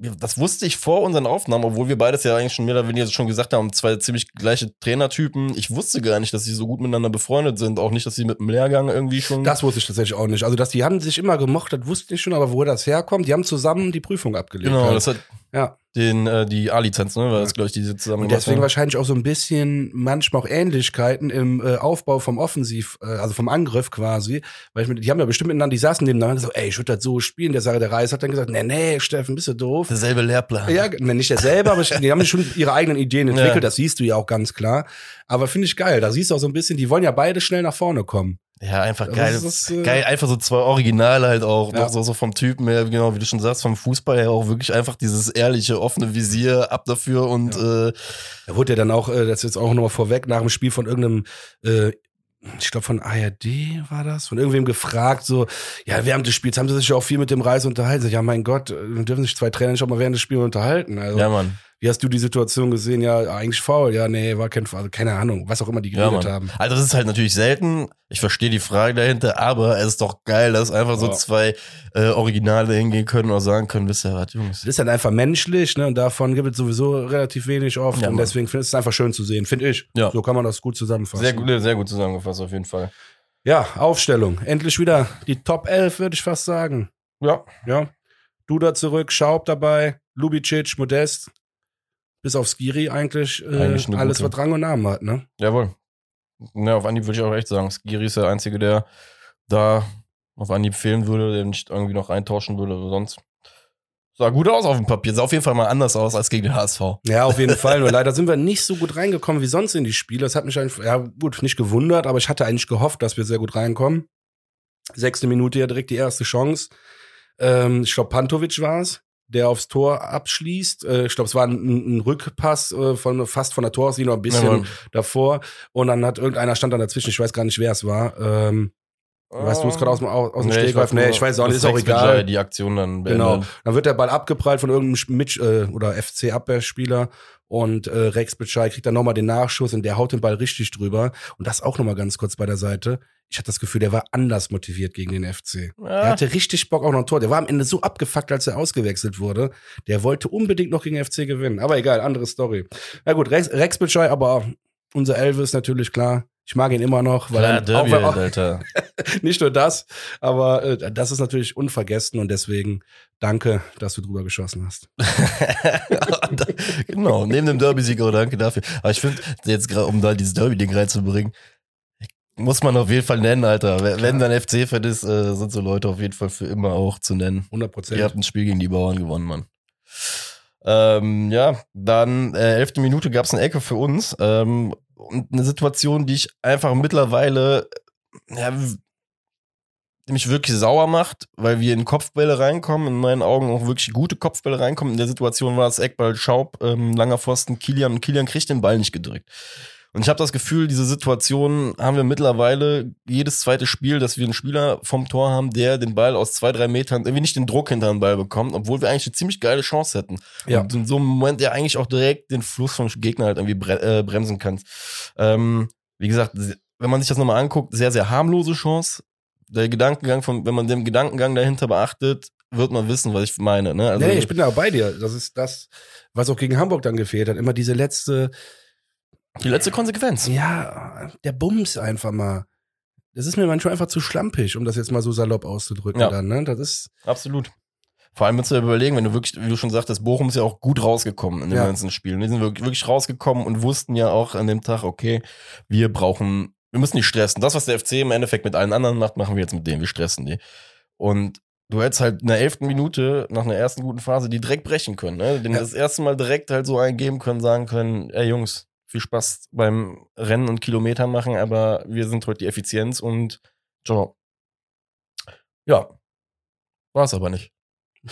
Das wusste ich vor unseren Aufnahmen, obwohl wir beides ja eigentlich schon mehr oder weniger schon gesagt haben, zwei ziemlich gleiche Trainertypen. Ich wusste gar nicht, dass sie so gut miteinander befreundet sind. Auch nicht, dass sie mit dem Lehrgang irgendwie schon. das wusste ich tatsächlich auch nicht. Also, dass die haben sich immer gemocht, das wusste ich schon, aber wo das herkommt, die haben zusammen die Prüfung abgelegt. genau, halt. das hat ja. den, äh, die A-Lizenz, ne? War das, glaube ich, die sie zusammen Und deswegen haben. wahrscheinlich auch so ein bisschen manchmal auch Ähnlichkeiten im äh, Aufbau vom Offensiv, äh, also vom Angriff quasi. Weil ich mit, die haben ja bestimmt miteinander, die saßen nebeneinander so, ey, ich würde das so spielen. Der Sache der Reis hat dann gesagt, nee, nee, Steffen, bist du doof. Derselbe Lehrplan. Ja, ne, nicht derselbe, aber die haben schon ihre eigenen Ideen entwickelt, Ja. das siehst du ja auch ganz klar. Aber finde ich geil, da siehst du auch so ein bisschen, die wollen ja beide schnell nach vorne kommen. Ja, einfach Das geil. ist, äh, geil, einfach so zwei Originale halt auch. Ja. Noch so, so vom Typen her, genau wie du schon sagst, vom Fußball her auch wirklich einfach dieses ehrliche, offene Visier ab dafür und äh, Da wurde ja dann auch, äh, das ist jetzt auch nochmal vorweg, nach dem Spiel von irgendeinem, äh, ich glaube von ARD war das, von irgendwem gefragt, so, ja, während des Spiels haben sie sich ja auch viel mit dem Reis unterhalten. Ja, mein Gott, äh, dürfen sich zwei Trainer nicht auch mal während des Spiels unterhalten. Also, ja, Mann. Wie hast du die Situation gesehen? Ja, eigentlich faul. Ja, nee, war kein Foul. Also, keine Ahnung, was auch immer die Ja, geredet Mann. haben. Also das ist halt natürlich selten. Ich verstehe die Frage dahinter, aber es ist doch geil, dass einfach so Ja. zwei äh, Originale hingehen können oder sagen können, wisst ihr was, Jungs. Das ist dann einfach menschlich, ne? Und davon gibt es sowieso relativ wenig oft. Ja, und deswegen finde ich es einfach schön zu sehen, finde ich. Ja. So kann man das gut zusammenfassen. Sehr gut, sehr gut zusammengefasst auf jeden Fall. Ja, Aufstellung. Endlich wieder die Top 11, würde ich fast sagen. Ja, Ja. Duda zurück, Schaub dabei, Lubicic, Modest. Bis auf Skiri eigentlich, äh, Eigentlich alles, gute. was Rang und Namen hat, ne? jawohl. Ja, auf Anhieb würde ich auch echt sagen, Skiri ist der Einzige, der da auf Anhieb fehlen würde, der nicht irgendwie noch eintauschen würde oder sonst. Sah gut aus auf dem Papier. Sah auf jeden Fall mal anders aus als gegen den HSV. Ja, auf jeden Fall. Nur leider sind wir nicht so gut reingekommen wie sonst in die Spiele. Das hat mich einfach, ja gut, nicht gewundert, aber ich hatte eigentlich gehofft, dass wir sehr gut reinkommen. Sechste Minute ja direkt die erste Chance. Ähm, ich glaube, Pantovic war es, der aufs Tor abschließt. Äh, ich glaube, es war ein, ein Rückpass äh, von fast von der Torauslinie, noch ein bisschen Jawohl. davor. Und dann hat irgendeiner stand dann dazwischen, ich weiß gar nicht, wer es war. Ähm, Weißt du es gerade aus, dem- aus, aus dem Stegreif? Nee, ich weiß auch nicht, ist auch egal. Die Aktion dann Genau. beendet. Dann wird der Ball abgeprallt von irgendeinem Mitch äh, oder FC-Abwehrspieler und äh, Rex Bitschei kriegt dann nochmal den Nachschuss und der haut den Ball richtig drüber. Und das auch nochmal ganz kurz bei der Seite. Ich hatte das Gefühl, der war anders motiviert gegen den FC. Ja. Er hatte richtig Bock auf noch ein Tor. Der war am Ende so abgefuckt, als er ausgewechselt wurde. Der wollte unbedingt noch gegen den FC gewinnen. Aber egal, andere Story. Na gut, Rex, Rex Bitschei, aber unser Elvis natürlich klar. Ich mag ihn immer noch, weil er, Derby, auch, auch, Alter. nicht nur das, aber äh, das ist natürlich unvergessen und deswegen danke, dass du drüber geschossen hast. genau, neben dem Derby-Sieg, oh, danke dafür. Aber ich finde, jetzt gerade, um da dieses Derby-Ding reinzubringen, muss man auf jeden Fall nennen, Alter. Wenn dann FC-Fan ist, äh, sind so Leute auf jeden Fall für immer auch zu nennen. 100% Ihr Prozent. habt ein Spiel gegen die Bauern gewonnen, Mann. Ähm, ja, dann äh, elfte Minute gab es eine Ecke für uns ähm, und eine Situation, die ich einfach mittlerweile ja, mich wirklich sauer macht, weil wir in Kopfbälle reinkommen, in meinen Augen auch wirklich gute Kopfbälle reinkommen. In der Situation war es Eckball Schaub, ähm, langer Pfosten, Kilian und Kilian kriegt den Ball nicht gedrückt. Und ich habe das Gefühl, diese Situation haben wir mittlerweile jedes zweite Spiel, dass wir einen Spieler vom Tor haben, der den Ball aus zwei, drei Metern irgendwie nicht den Druck hinter den Ball bekommt, obwohl wir eigentlich eine ziemlich geile Chance hätten. Ja. Und in so einem Moment ja eigentlich auch direkt den Fluss vom Gegner halt irgendwie bre äh, bremsen kannst. Ähm, wie gesagt, wenn man sich das nochmal anguckt, sehr, sehr harmlose Chance. Der Gedankengang von, wenn man den Gedankengang dahinter beachtet, wird man wissen, was ich meine. Ne? Also, nee, ich bin da bei dir. Das ist das, was auch gegen Hamburg dann gefehlt hat. Immer diese letzte, die letzte Konsequenz. ja, der Bums einfach mal. Das ist mir manchmal einfach zu schlampig, um das jetzt mal so salopp auszudrücken Ja. dann, ne? Das ist, Absolut. Vor allem musst du dir überlegen, wenn du wirklich, wie du schon sagtest, Bochum ist ja auch gut rausgekommen in den Ja. ganzen Spielen. Die sind wirklich, wirklich rausgekommen und wussten ja auch an dem Tag, okay, wir brauchen, wir müssen nicht stressen. Das, was der FC im Endeffekt mit allen anderen macht, machen wir jetzt mit denen. Wir stressen die. Und du hättest halt in der elften Minute nach einer ersten guten Phase die direkt brechen können. Ne? Den Ja. das erste Mal direkt halt so eingeben können, sagen können, ey Jungs, viel Spaß beim Rennen und Kilometer machen, aber wir sind heute die Effizienz und ciao. Ja. War es aber nicht.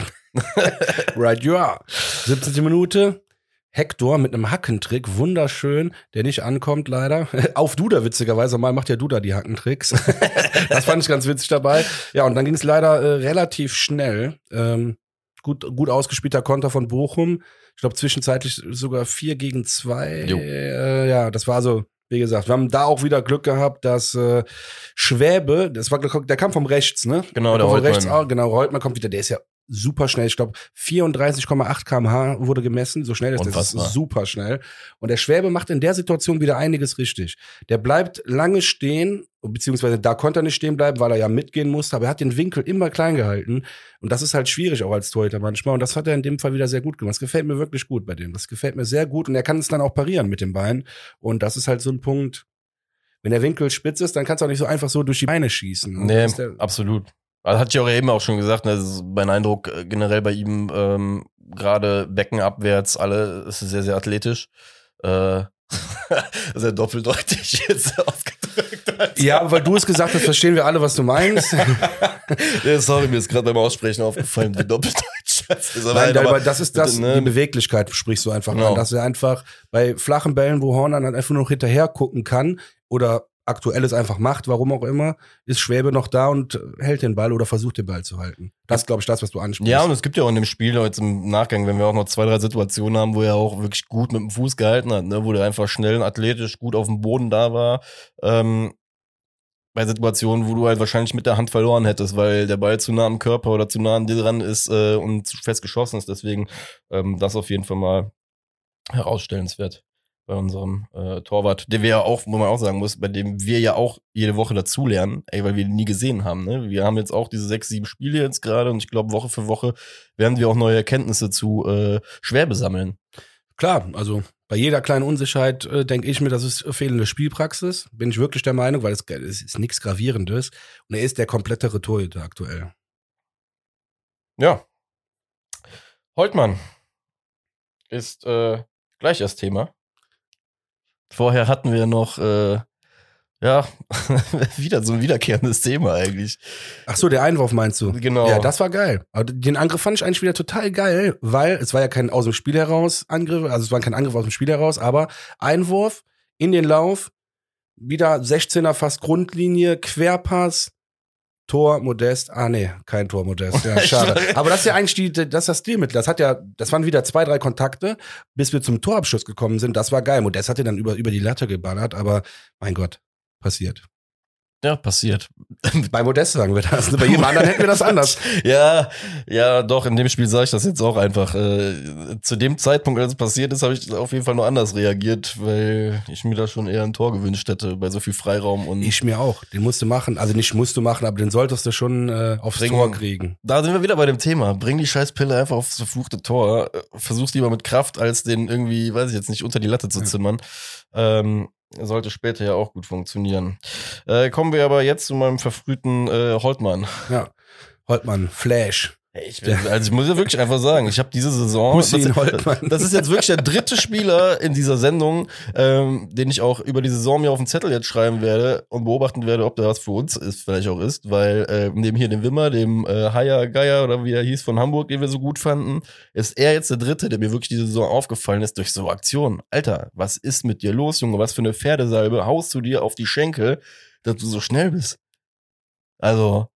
Right you are. 17. Minute. Hector mit einem Hackentrick, wunderschön, der nicht ankommt leider. Auf Duda witzigerweise, mal macht ja Duda die Hackentricks. das fand ich ganz witzig dabei. Ja, und dann ging es leider äh, relativ schnell. Ähm, gut, gut ausgespielter Konter von Bochum. Ich glaube zwischenzeitlich sogar 4 gegen 2. Jo. Äh, ja, das war so, wie gesagt, wir haben da auch wieder Glück gehabt, dass äh, Schwäbe, das war der kam vom rechts, ne? Genau, der der von rechts, Holtmann. auch, genau, Reutmann kommt wieder, der ist ja super schnell. Ich glaube, 34,8 km/h wurde gemessen. So schnell ist das. Das Unfassbar. ist super schnell. Und der Schwäbe macht in der Situation wieder einiges richtig. Der bleibt lange stehen, beziehungsweise da konnte er nicht stehen bleiben, weil er ja mitgehen musste, aber er hat den Winkel immer klein gehalten. Und das ist halt schwierig auch als Torhüter manchmal. Und das hat er in dem Fall wieder sehr gut gemacht. Das gefällt mir wirklich gut bei dem. Das gefällt mir sehr gut. Und er kann es dann auch parieren mit dem Bein. Und das ist halt so ein Punkt. Wenn der Winkel spitz ist, dann kannst du auch nicht so einfach so durch die Beine schießen. Nee, absolut. Also hatte ich auch eben auch schon gesagt, ne, das ist mein Eindruck äh, generell bei ihm, ähm, gerade Beckenabwärts, alle ist sehr, sehr athletisch. Äh, sehr doppeldeutig jetzt ausgedrückt. Also. Ja, weil du es gesagt hast, verstehen wir alle, was du meinst. Ja, sorry, mir ist gerade beim Aussprechen aufgefallen, wie doppeldeutsch das ist. Nein, aber das ist das, ne? die Beweglichkeit sprichst du einfach Genau. an, dass er einfach bei flachen Bällen, wo Horn dann einfach nur noch hinterher gucken kann oder aktuelles einfach macht, warum auch immer, ist Schwäbe noch da und hält den Ball oder versucht den Ball zu halten. Das ist, glaube ich, das, was du ansprichst. Ja, und es gibt ja auch in dem Spiel jetzt im Nachgang, wenn wir auch noch zwei, drei Situationen haben, wo er auch wirklich gut mit dem Fuß gehalten hat, ne, wo der einfach schnell und athletisch gut auf dem Boden da war. Ähm, bei Situationen, wo du halt wahrscheinlich mit der Hand verloren hättest, weil der Ball zu nah am Körper oder zu nah an dir dran ist äh, und zu fest geschossen ist. Deswegen ähm, das auf jeden Fall mal herausstellenswert bei unserem äh, Torwart, den wir ja auch, wo man auch sagen muss, bei dem wir ja auch jede Woche dazulernen, ey, weil wir ihn nie gesehen haben. Ne? Wir haben jetzt auch diese sechs, sieben Spiele jetzt gerade und ich glaube, Woche für Woche werden wir auch neue Erkenntnisse zu äh, Schwäbe sammeln. Klar, also bei jeder kleinen Unsicherheit äh, denke ich mir, das ist fehlende Spielpraxis. Bin ich wirklich der Meinung, weil es, es ist nichts Gravierendes. Und er ist der komplettere Torhüter aktuell. Ja. Holtmann ist äh, gleich das Thema. Vorher hatten wir noch, äh, ja, wieder so ein wiederkehrendes Thema eigentlich. Ach so, der Einwurf meinst du? Genau. Ja, das war geil. Aber den Angriff fand ich eigentlich wieder total geil, weil es war ja kein aus dem Spiel heraus Angriff, also es war kein Angriff aus dem Spiel heraus, aber Einwurf in den Lauf, wieder 16er fast Grundlinie, Querpass, Tor Modest. Ah nee, kein Tor Modest. Ja, schade. aber das ist ja eigentlich die, das ist das Stilmittel. Das hat ja, das waren wieder zwei, drei Kontakte, bis wir zum Torabschluss gekommen sind. Das war geil. Modest hat ja dann über, über die Latte geballert, aber mein Gott, passiert. Ja, passiert. Bei Modest sagen wir das. Bei jedem anderen hätten wir das anders. Ja, ja, doch, in dem Spiel sage ich das jetzt auch einfach. Äh, zu dem Zeitpunkt, als es passiert ist, habe ich auf jeden Fall nur anders reagiert, weil ich mir da schon eher ein Tor gewünscht hätte, bei so viel Freiraum und Ich mir auch. Den musst du machen. Also nicht musst du machen, aber den solltest du schon äh, aufs Bringen. Tor kriegen. Da sind wir wieder bei dem Thema. Bring die Scheißpille einfach aufs verfluchte Tor. Versuch's lieber mit Kraft, als den irgendwie, weiß ich jetzt nicht, unter die Latte zu Ja. zimmern. Ähm, sollte später ja auch gut funktionieren. Äh, kommen wir aber jetzt zu meinem verfrühten äh, Holtmann. Ja. Holtmann, Flash. Ich bin, also ich muss ja wirklich einfach sagen, ich habe diese Saison, das, das ist jetzt wirklich der dritte Spieler in dieser Sendung, ähm, den ich auch über die Saison mir auf den Zettel jetzt schreiben werde und beobachten werde, ob der was für uns ist, vielleicht auch ist, weil äh, neben hier dem Wimmer, dem äh, Haier Geier oder wie er hieß von Hamburg, den wir so gut fanden, ist er jetzt der dritte, der mir wirklich diese Saison aufgefallen ist durch so Aktionen. Alter, was ist mit dir los, Junge? Was für eine Pferdesalbe haust du dir auf die Schenkel, dass du so schnell bist? Also,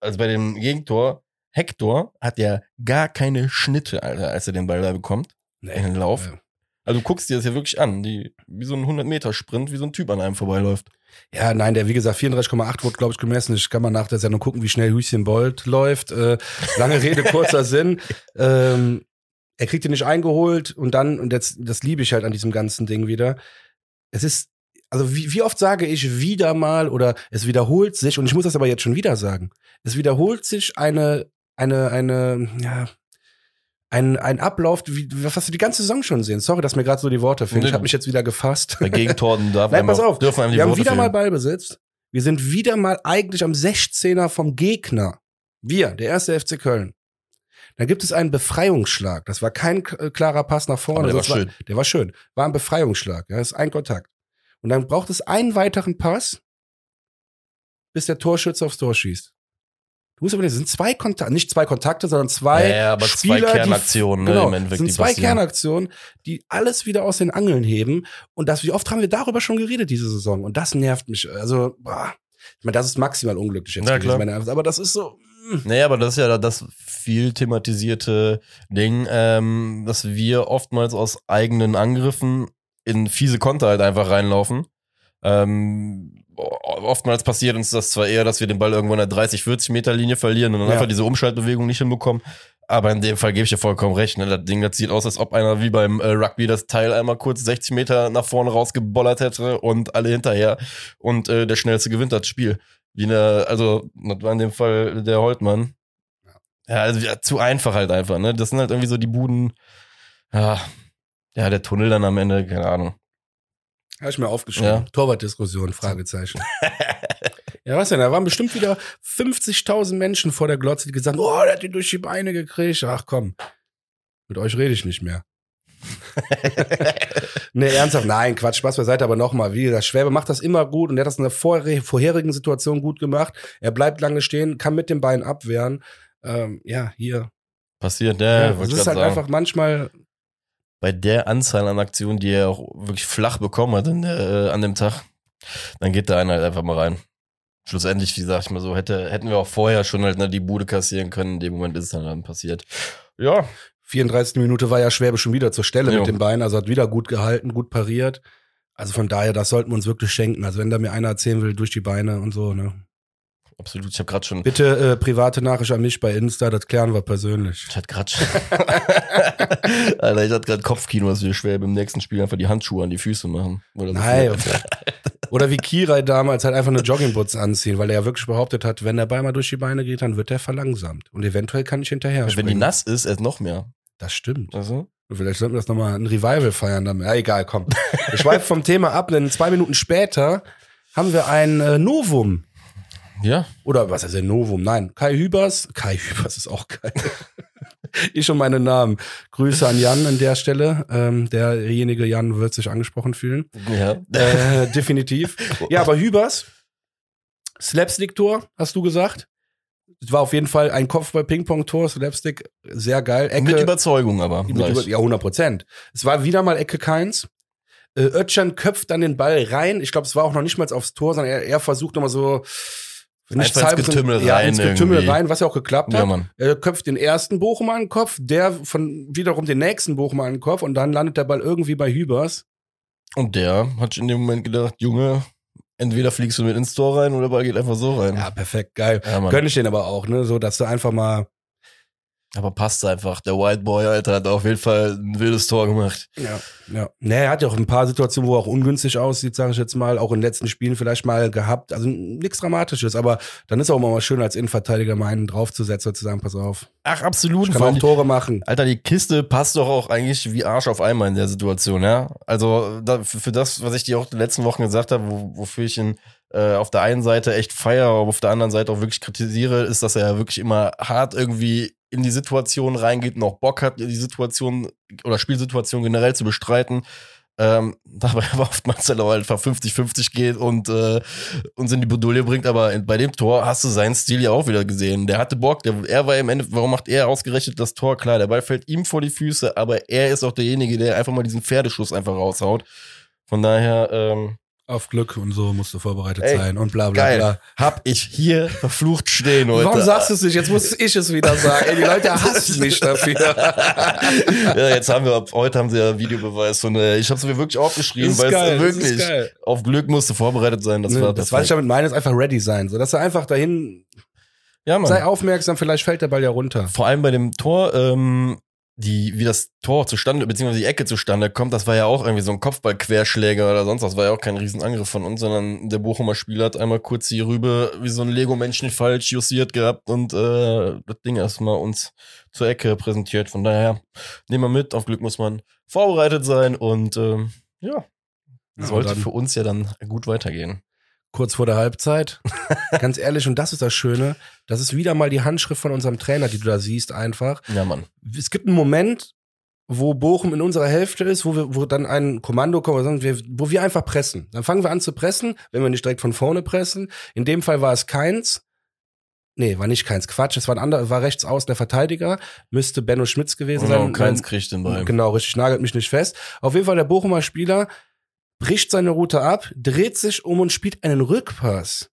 also bei dem Gegentor, Hector hat ja gar keine Schnitte, Alter, als er den Ball da bekommt. in den Lauf. Ja. Also du guckst dir das ja wirklich an, die, wie so ein 100-Meter-Sprint, wie so ein Typ an einem vorbeiläuft. Ja, nein, der, wie gesagt, 34,8 wurde, glaube ich, gemessen. Ich kann mal nach der Sendung gucken, wie schnell Hüschen Bolt läuft. Äh, lange Rede, kurzer Sinn. Ähm, er kriegt ihn nicht eingeholt und dann, und jetzt, das liebe ich halt an diesem ganzen Ding wieder. Es ist, also wie, wie oft sage ich wieder mal oder es wiederholt sich, und ich muss das aber jetzt schon wieder sagen, es wiederholt sich eine, eine, eine, ja, ein, ein Ablauf, wie, was wir die ganze Saison schon sehen. Sorry, dass mir gerade so die Worte fehlen. Ich habe mich jetzt wieder gefasst. Bei Gegentoren darf Nein, pass auf. dürfen einem die Wir haben Worte wieder fehlen. mal Ballbesitz. Wir sind wieder mal eigentlich am 16er vom Gegner. Wir, der erste FC Köln. Dann gibt es einen Befreiungsschlag. Das war kein äh, klarer Pass nach vorne. Aber der war Das schön. Der war schön. War ein Befreiungsschlag. Ja, das ist ein Kontakt. Und dann braucht es einen weiteren Pass, bis der Torschütze aufs Tor schießt. Du musst überlegen, es sind zwei Kontakte, nicht zwei Kontakte, sondern zwei Ja, ja, aber zwei Spieler, Kernaktionen, die, ne, genau, im Endeffekt, es sind die zwei passieren. Kernaktionen, die alles wieder aus den Angeln heben. Und das, wie oft haben wir darüber schon geredet diese Saison? Und das nervt mich. Also, boah. ich meine, das ist maximal unglücklich jetzt Ja, klar. meine aber das ist so. mm. Naja, aber das ist ja das viel thematisierte Ding, ähm, dass wir oftmals aus eigenen Angriffen in fiese Konter halt einfach reinlaufen. Ähm, oftmals passiert uns das zwar eher, dass wir den Ball irgendwo in der 30, 40 Meter Linie verlieren und dann Ja. einfach diese Umschaltbewegung nicht hinbekommen. Aber in dem Fall gebe ich dir vollkommen recht. Ne? Das Ding, das sieht aus, als ob einer wie beim äh, Rugby das Teil einmal kurz 60 Meter nach vorne rausgebollert hätte und alle hinterher. Und äh, der schnellste gewinnt das Spiel. Wie eine, also, das war in dem Fall der Holtmann. Ja, also ja, zu einfach halt einfach, ne? Das sind halt irgendwie so die Buden. Ja, ja, der Tunnel dann am Ende, keine Ahnung. Habe ich mir aufgeschrieben. Ja. Torwartdiskussion, Fragezeichen. ja, was denn? Da waren bestimmt wieder 50.000 Menschen vor der Glotze, die gesagt haben, oh, der hat die durch die Beine gekriegt. Ach komm, mit euch rede ich nicht mehr. nee, ernsthaft, nein, Quatsch, Spaß beiseite, aber nochmal, wie gesagt, Schwäbe macht das immer gut und er hat das in der vorher- vorherigen Situation gut gemacht. Er bleibt lange stehen, kann mit dem Bein abwehren. Ähm, ja, hier. Passiert, ja, Ja, das ist halt sagen. einfach manchmal, Bei der Anzahl an Aktionen, die er auch wirklich flach bekommen hat der, äh, an dem Tag, dann geht da einer halt einfach mal rein. Schlussendlich, wie sag ich mal so, hätte, hätten wir auch vorher schon halt ne, die Bude kassieren können. In dem Moment ist es dann, dann passiert. Ja, 34. Minute war ja Schwäbe schon wieder zur Stelle Jo. mit dem Bein, also hat wieder gut gehalten, gut pariert. Also von daher, das sollten wir uns wirklich schenken. Also wenn da mir einer erzählen will, durch die Beine und so, ne. Absolut. Ich habe gerade schon Bitte äh, private Nachricht an mich bei Insta, das klären wir persönlich. Ich hatte gerade Alter, ich hatte gerade Kopfkino, dass wir schwer beim nächsten Spiel einfach die Handschuhe an die Füße machen. Oder so Nein. Oder wie Kirai damals halt einfach eine Joggingboots anziehen, weil er ja wirklich behauptet hat, wenn der Ball mal durch die Beine geht, dann wird er verlangsamt. Und eventuell kann ich hinterher Wenn die nass ist, erst noch mehr. Das stimmt. Also? Vielleicht sollten wir das nochmal ein Revival feiern damit. Ja, egal, komm. Wir schweifen vom Thema ab, denn zwei Minuten später haben wir ein äh, Novum. Ja. Oder was heißt denn Novum? Nein, Kai Hübers. Kai Hübers ist auch geil. ich und meine Namen. Grüße an Jan an der Stelle. Ähm, derjenige Jan wird sich angesprochen fühlen. Ja. Äh, definitiv. Ja, aber Hübers, Slapstick-Tor, hast du gesagt. Es war auf jeden Fall ein Kopfball-Ping-Pong-Tor, Slapstick, sehr geil. Ecke, Mit Überzeugung aber. mit über, ja, 100 Prozent. Es war wieder mal Ecke Keins. Äh, Özcan köpft dann den Ball rein. Ich glaube, es war auch noch nicht mal aufs Tor, sondern er, er versucht nochmal so Einfach ins Getümmel ja, rein ins Getümmel irgendwie. rein, was ja auch geklappt hat. ja, Mann. Er köpft den ersten Bochumer an den Kopf, der von wiederum den nächsten Bochumer an den Kopf und dann landet der Ball irgendwie bei Hübers. Und der hat in dem Moment gedacht, Junge, entweder fliegst du mit ins Tor rein oder der Ball geht einfach so rein. Ja, perfekt, geil. Ja, Mann. Gönn ich den aber auch, ne, so dass du einfach mal Aber passt einfach. Der White Boy, Alter, hat auf jeden Fall ein wildes Tor gemacht. Ja, ja. Nee, er hat ja auch ein paar Situationen, wo er auch ungünstig aussieht, sage ich jetzt mal, auch in den letzten Spielen vielleicht mal gehabt. Also nichts Dramatisches, aber dann ist auch mal schön, als Innenverteidiger meinen draufzusetzen und zu sagen, pass auf, Ach, absolut. ich kann auch Tore machen. Alter, die Kiste passt doch auch eigentlich wie Arsch auf einmal in der Situation, ja. Also da, für, das, was ich dir auch die letzten Wochen gesagt habe, wo, wofür ich ihn äh, auf der einen Seite echt feiere, aber auf der anderen Seite auch wirklich kritisiere, ist, dass er ja wirklich immer hart irgendwie in die Situation reingeht und auch Bock hat, die Situation oder Spielsituation generell zu bestreiten. Ähm, dabei aber oftmals halt auch einfach 50-50 geht und äh, uns in die Bredouille bringt, aber bei dem Tor hast du seinen Stil ja auch wieder gesehen. Der hatte Bock, der, er war im Ende, warum macht er ausgerechnet das Tor? Klar, der Ball fällt ihm vor die Füße, aber er ist auch derjenige, der einfach mal diesen Pferdeschuss einfach raushaut. Von daher, ähm, Auf Glück und so musst du vorbereitet Ey, sein und bla bla geil. bla. Hab ich hier verflucht stehen heute. Warum sagst du es nicht? Jetzt muss ich es wieder sagen. Ey, die Leute hassen mich dafür. ja, jetzt haben wir, heute haben sie ja Videobeweis und äh, ich habe es mir wirklich aufgeschrieben, weil es wirklich auf Glück musste vorbereitet sein. Das Ne, war das, was ich damit meine, ist einfach ready sein. So, dass er einfach dahin, Ja, Mann. sei aufmerksam, vielleicht fällt der Ball ja runter. Vor allem bei dem Tor, ähm, die, wie das Tor zustande, beziehungsweise die Ecke zustande kommt, das war ja auch irgendwie so ein Kopfballquerschläger oder sonst was, war ja auch kein Riesenangriff von uns, sondern der Bochumer Spieler hat einmal kurz die Rübe wie so ein Lego-Menschen falsch justiert gehabt und äh, das Ding erstmal uns zur Ecke präsentiert. Von daher, nehmen wir mit, auf Glück muss man vorbereitet sein und äh, ja, Ja, sollte dann- für uns ja dann gut weitergehen. Kurz vor der Halbzeit. Ganz ehrlich, und das ist das Schöne, das ist wieder mal die Handschrift von unserem Trainer, die du da siehst, einfach. Ja, Mann. Es gibt einen Moment, wo Bochum in unserer Hälfte ist, wo wir, wo dann ein Kommando kommt, wo wir einfach pressen. Dann fangen wir an zu pressen, wenn wir nicht direkt von vorne pressen. In dem Fall war es keins. Nee, war nicht keins. Quatsch, es war ein anderer, war rechts außen der Verteidiger, müsste Benno Schmitz gewesen Genau, sein. keins kriegt den Ball. Genau, richtig, nagelt mich nicht fest. Auf jeden Fall der Bochumer Spieler bricht seine Route ab, dreht sich um und spielt einen Rückpass.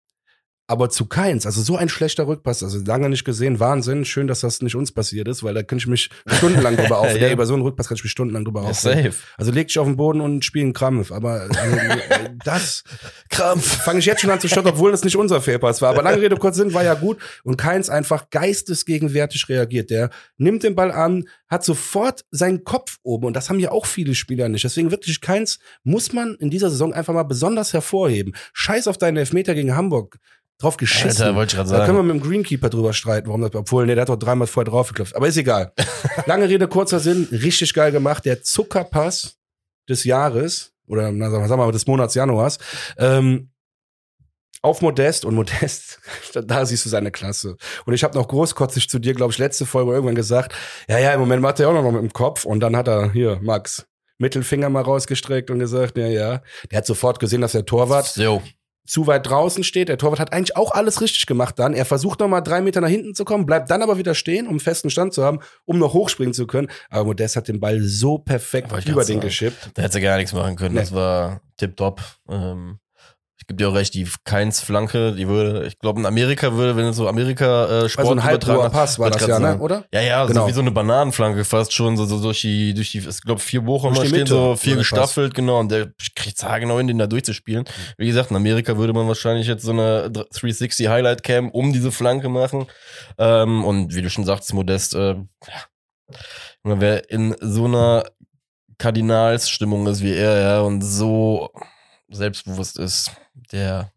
Aber zu keins, also so ein schlechter Rückpass, also lange nicht gesehen, Wahnsinn, schön, dass das nicht uns passiert ist, weil da könnte ich mich stundenlang drüber aufregen. Ja. Über so einen Rückpass kann ich mich stundenlang drüber Ja, aufregen. safe. Also leg dich auf den Boden und spiel einen Krampf, aber also, äh, das Krampf. fange ich jetzt schon an zu stottern, obwohl das nicht unser Fehlpass war. Aber lange Rede, kurz Sinn, war ja gut. Und Keins einfach geistesgegenwärtig reagiert. Der nimmt den Ball an, hat sofort seinen Kopf oben. Und das haben ja auch viele Spieler nicht. Deswegen wirklich Keins muss man in dieser Saison einfach mal besonders hervorheben. Scheiß auf deinen Elfmeter gegen Hamburg. Drauf geschissen. Alter, wollte ich gerade Da können wir sagen. mit dem Greenkeeper drüber streiten, warum das, obwohl, nee, der hat doch dreimal vorher draufgeklopft. Aber ist egal. Lange Rede, kurzer Sinn, richtig geil gemacht. Der Zuckerpass des Jahres, oder na, sagen wir sagen mal des Monats Januars, ähm, auf Modest und Modest, da siehst du seine Klasse. Und ich habe noch großkotzig zu dir, glaube ich, letzte Folge irgendwann gesagt, ja, ja, im Moment macht er auch noch mit dem Kopf und dann hat er hier, Max, Mittelfinger mal rausgestreckt und gesagt, ja, ja. Der hat sofort gesehen, dass der Torwart Jo. Zu weit draußen steht. Der Torwart hat eigentlich auch alles richtig gemacht dann. Er versucht noch mal drei Meter nach hinten zu kommen, bleibt dann aber wieder stehen, um festen Stand zu haben, um noch hochspringen zu können. Aber Modest hat den Ball so perfekt über den geschippt. Da hätte sie gar nichts machen können. Nee. Das war tipptopp. Ähm, gebe dir auch recht, die Keins Flanke, die würde, ich glaube, in Amerika würde, wenn es so Amerika äh, Sport Also ein übertragen- Pass war das ja, ne? oder? Ja, ja, Genau. so wie so eine Bananenflanke fast schon, so, so durch die, durch die, ich glaube, vier die stehen Mitte, so vier der Pass. gestaffelt, genau, und der kriegt es genau hin, den da durchzuspielen. Wie gesagt, in Amerika würde man wahrscheinlich jetzt so eine 360 Highlight Cam um diese Flanke machen. Ähm, und wie du schon sagst, Modest, äh, ja. Wer in so einer Kardinalsstimmung ist wie er, ja, und so selbstbewusst ist, der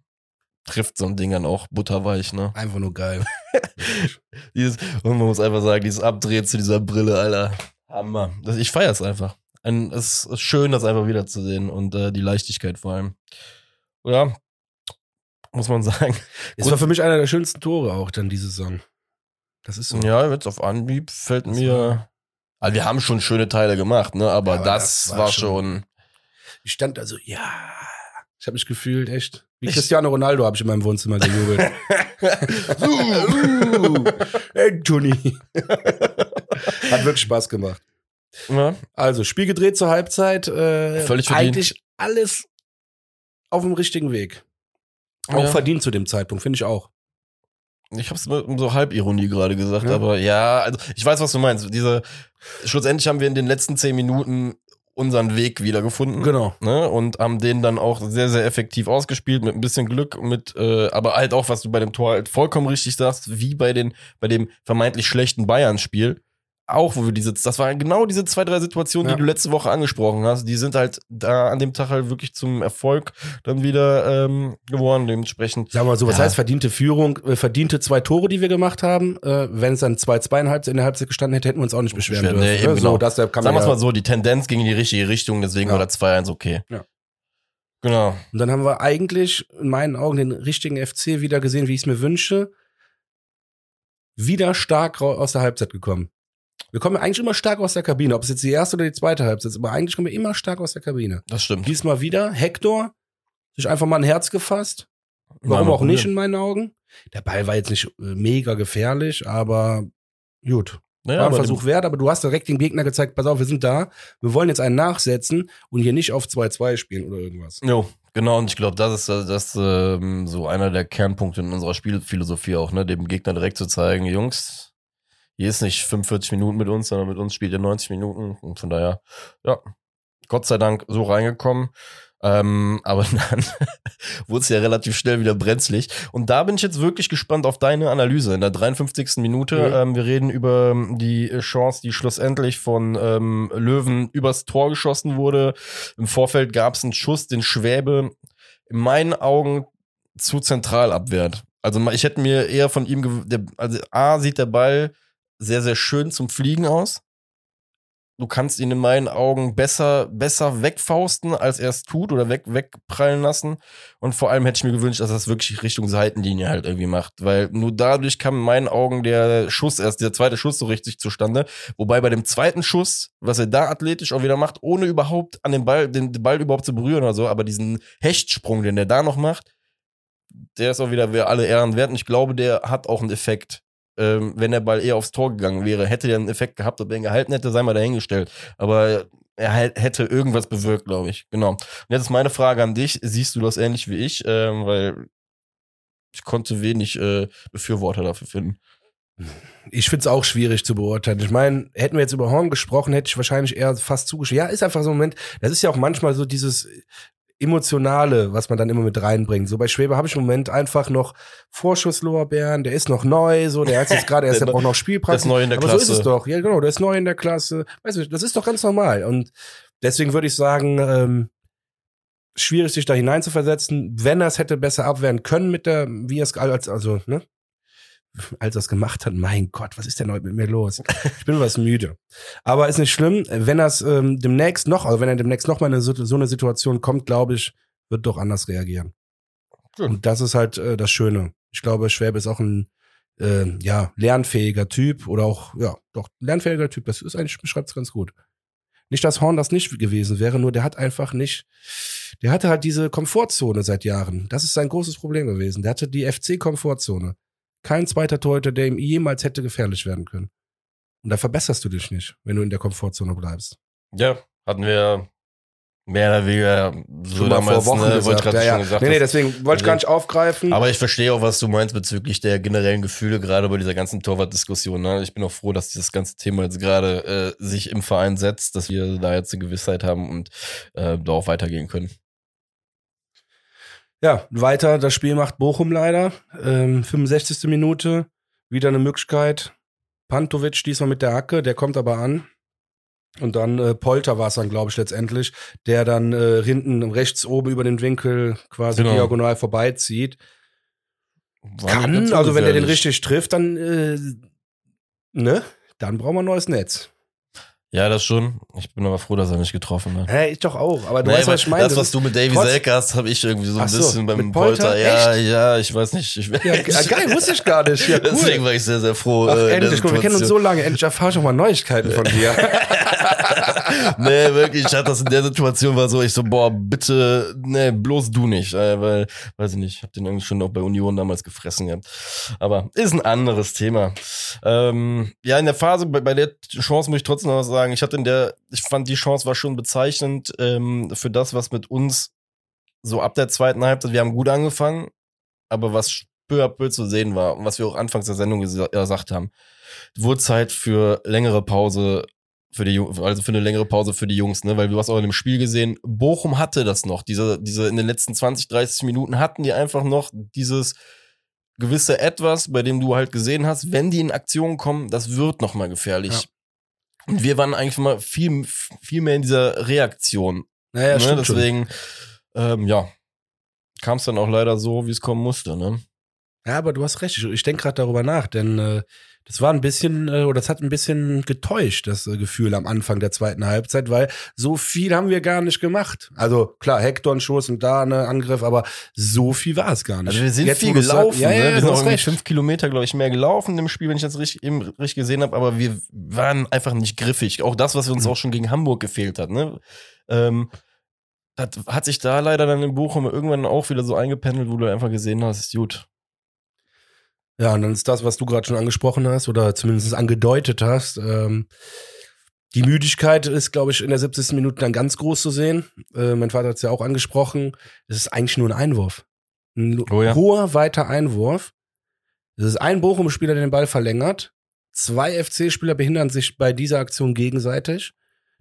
trifft so ein Ding dann auch butterweich, ne? Einfach nur geil. Dieses, und man muss einfach sagen, dieses Abdrehen zu dieser Brille, Alter. Hammer. Das, ich feiere es einfach. Ein, es ist schön, das einfach wiederzusehen und äh, die Leichtigkeit vor allem. Ja, muss man sagen. Es Gut. war für mich einer der schönsten Tore auch dann diese Saison. Das ist so. Ja, jetzt auf Anhieb fällt Das mir. Also wir haben schon schöne Teile gemacht, ne? Aber, Ja, aber das, das war, war schon. Ich stand also, ja. Ich habe mich gefühlt, echt. Wie? Cristiano Ronaldo habe ich in meinem Wohnzimmer gejubelt. Uh. Anthony. Hat wirklich Spaß gemacht. ja, Also, Spiel gedreht zur Halbzeit. Äh, Völlig verdient. Eigentlich alles auf dem richtigen Weg. Auch Ja. verdient zu dem Zeitpunkt, finde ich auch. Ich hab's mit so Halbironie gerade gesagt, Ja. aber ja, also ich weiß, was du meinst. Diese, schlussendlich haben wir in den letzten zehn Minuten unseren Weg wiedergefunden. Genau. Ne, und haben den dann auch sehr, sehr effektiv ausgespielt, mit ein bisschen Glück, mit, äh, aber halt auch, was du bei dem Tor halt vollkommen richtig sagst, wie bei den, bei dem vermeintlich schlechten Bayern-Spiel. Auch, wo wir diese, das waren genau diese zwei, drei Situationen, Ja. die du letzte Woche angesprochen hast, die sind halt da an dem Tag halt wirklich zum Erfolg dann wieder ähm, geworden, dementsprechend. Sagen wir mal so, was Ja. heißt verdiente Führung? Äh, verdiente zwei Tore, die wir gemacht haben. Äh, Wenn es dann 2-2 in, Halbzeit- in der Halbzeit gestanden hätte, hätten wir uns auch nicht beschweren dürfen. nee, eben ne? genau. So, das, da Sagen wir ja, mal so, die Tendenz ging in die richtige Richtung, deswegen Ja. war der 2-1 okay. Ja. Genau. Und dann haben wir eigentlich in meinen Augen den richtigen FC wieder gesehen, wie ich es mir wünsche. Wieder stark aus der Halbzeit gekommen. Wir kommen eigentlich immer stark aus der Kabine, ob es jetzt die erste oder die zweite Halbzeit ist, aber eigentlich kommen wir immer stark aus der Kabine. Das stimmt. Diesmal wieder Hector, sich einfach mal ein Herz gefasst. Warum Ja, auch nicht in meinen Augen. Der Ball war jetzt nicht äh, mega gefährlich, aber gut. Naja, war ein Versuch wert, aber du hast direkt dem Gegner gezeigt, pass auf, wir sind da, wir wollen jetzt einen nachsetzen und hier nicht auf 2-2 spielen oder irgendwas. Jo, genau, und ich glaube, das ist das ähm, so einer der Kernpunkte in unserer Spielphilosophie auch, ne, dem Gegner direkt zu zeigen, Jungs, hier ist nicht 45 Minuten mit uns, sondern mit uns spielt ihr 90 Minuten und von daher, ja, Gott sei Dank so reingekommen. Ähm, aber dann wurde es ja relativ schnell wieder brenzlig. Und da bin ich jetzt wirklich gespannt auf deine Analyse. In der 53. Minute, Mhm. ähm, wir reden über die Chance, die schlussendlich von ähm, Löwen übers Tor geschossen wurde. Im Vorfeld gab es einen Schuss, den Schwäbe in meinen Augen zu zentral abwehrt. Also ich hätte mir eher von ihm, also A sieht der Ball sehr, sehr schön zum Fliegen aus. Du kannst ihn in meinen Augen besser, besser wegfausten, als er es tut oder weg, wegprallen lassen. Und vor allem hätte ich mir gewünscht, dass er es wirklich Richtung Seitenlinie halt irgendwie macht. Weil nur dadurch kam in meinen Augen der Schuss erst, der zweite Schuss so richtig zustande. Wobei bei dem zweiten Schuss, was er da athletisch auch wieder macht, ohne überhaupt an den Ball, den Ball überhaupt zu berühren oder so, aber diesen Hechtsprung, den der da noch macht, der ist auch wieder alle Ehren wert. Und ich glaube, der hat auch einen Effekt. Ähm, wenn der Ball eher aufs Tor gegangen wäre, hätte der einen Effekt gehabt, ob er ihn gehalten hätte, sei mal dahingestellt. Aber er hätte irgendwas bewirkt, glaube ich. Genau. Und jetzt ist meine Frage an dich. Siehst du das ähnlich wie ich? Ähm, weil ich konnte wenig äh, Befürworter dafür finden. Ich find's auch schwierig zu beurteilen. Ich meine, hätten wir jetzt über Horn gesprochen, hätte ich wahrscheinlich eher fast zugestimmt. Ja, ist einfach so ein Moment. Das ist ja auch manchmal so dieses Emotionale, was man dann immer mit reinbringt. So bei Schwebe habe ich im Moment einfach noch Vorschusslorbeeren, der ist noch neu, so, der hat jetzt gerade erst, Der braucht noch Spielpraxis. ist neu in der Aber Klasse. so ist es doch. Ja, genau, der ist neu in der Klasse. Weißt du, das ist doch ganz normal. Und deswegen würde ich sagen, ähm, schwierig, sich da hineinzuversetzen. Wenn er es hätte besser abwehren können mit der, wie er es als, also, ne? Als er es gemacht hat, mein Gott, was ist denn heute mit mir los? Ich bin was müde. Aber ist nicht schlimm. Wenn er es ähm, demnächst noch, also wenn er demnächst noch mal in Sit- so eine Situation kommt, glaube ich, wird doch anders reagieren. Schön. Und das ist halt äh, das Schöne. Ich glaube, Schwäbe ist auch ein äh, ja, lernfähiger Typ oder auch, ja, doch, lernfähiger Typ. Das ist eigentlich, beschreibt es ganz gut. Nicht, dass Horn das nicht gewesen wäre, nur der hat einfach nicht, der hatte halt diese Komfortzone seit Jahren. Das ist sein großes Problem gewesen. Der hatte die FC-Komfortzone. Kein zweiter Torhüter, der ihm jemals hätte gefährlich werden können. Und da verbesserst du dich nicht, wenn du in der Komfortzone bleibst. Ja, hatten wir mehr oder weniger so Schon mal damals, vor Wochen ne, wollte gesagt. ja, ja. schon gesagt. nee, nee, deswegen wollte ich gar nicht aufgreifen. aber ich verstehe auch, was du meinst bezüglich der generellen Gefühle, gerade bei dieser ganzen Torwartdiskussion. Ne? Ich bin auch froh, dass dieses ganze Thema jetzt gerade äh, sich im Verein setzt, dass wir da jetzt eine Gewissheit haben und äh, da auch weitergehen können. Ja, weiter, das Spiel macht Bochum leider. Ähm, 65. Minute, wieder eine Möglichkeit. Pantovic diesmal mit der Hacke, der kommt aber an. Und dann äh, Polter war es dann, glaube ich, letztendlich, der dann äh, hinten rechts oben über den Winkel quasi Genau. diagonal vorbeizieht. War Kann, also wenn der den richtig trifft, dann, äh, ne? Dann brauchen wir ein neues Netz. Ja, das schon. Ich bin aber froh, dass er nicht getroffen hat. Hä, ich doch auch, aber du Nee, weißt, was ich meine. das, was du mit Davy Selke hast, habe ich irgendwie so ein so, bisschen beim Polter. Polter? Ja, ja, ich weiß nicht. Ich, Ja, ge- geil, wusste ich gar nicht. Ja, cool. Deswegen war ich sehr, sehr froh. Ach, äh, endlich, guck, wir kennen uns so lange, endlich erfahre ich auch mal Neuigkeiten von dir. nee, wirklich, ich hatte das in der Situation war so, ich so, boah, bitte, nee, bloß du nicht, äh, weil, weiß ich nicht, ich hab den irgendwie schon auch bei Union damals gefressen gehabt. Aber ist ein anderes Thema. Ähm, ja, in der Phase, bei, bei der Chance muss ich trotzdem noch was sagen, ich hatte in der, ich fand die Chance war schon bezeichnend ähm, für das, was mit uns so ab der zweiten Halbzeit, wir haben gut angefangen, aber was peu à peu zu sehen war und was wir auch anfangs der Sendung gesa- gesagt haben, wurde Zeit für längere Pause für die also für eine längere Pause für die Jungs, ne, weil du hast auch in dem Spiel gesehen, Bochum hatte das noch, diese diese in den letzten 20, 30 Minuten hatten die einfach noch dieses gewisse etwas, bei dem du halt gesehen hast, wenn die in Aktion kommen, das wird noch mal gefährlich. Ja. Und wir waren eigentlich mal viel viel mehr in dieser Reaktion, Naja, ne? stimmt schon. deswegen ähm, ja, kam es dann auch leider so, wie es kommen musste, ne? Ja, aber du hast recht. Ich, ich denke gerade darüber nach, denn äh, das war ein bisschen, äh, oder das hat ein bisschen getäuscht, das äh, Gefühl am Anfang der zweiten Halbzeit, weil so viel haben wir gar nicht gemacht. Also klar, Hector ein Schuss und da ein Angriff, aber so viel war es gar nicht. Also wir sind Jetzt, viel gelaufen, sagst- ja, ne? ja, wir du sind auch recht. fünf Kilometer, glaube ich, mehr gelaufen im Spiel, wenn ich das richtig, eben richtig gesehen habe, aber wir waren einfach nicht griffig. Auch das, was uns Mhm. auch schon gegen Hamburg gefehlt hat, ne? Ähm, das hat sich da leider dann in Bochum irgendwann auch wieder so eingependelt, wo du einfach gesehen hast, gut. Ja, und dann ist das, was du gerade schon angesprochen hast oder zumindest angedeutet hast. Ähm, die Müdigkeit ist, glaube ich, in der 70. Minute dann ganz groß zu sehen. Äh, mein Vater hat es ja auch angesprochen. Es ist eigentlich nur ein Einwurf. Ein Oh ja. hoher, weiter Einwurf. Es ist ein Bochum-Spieler, der den Ball verlängert. Zwei FC-Spieler behindern sich bei dieser Aktion gegenseitig.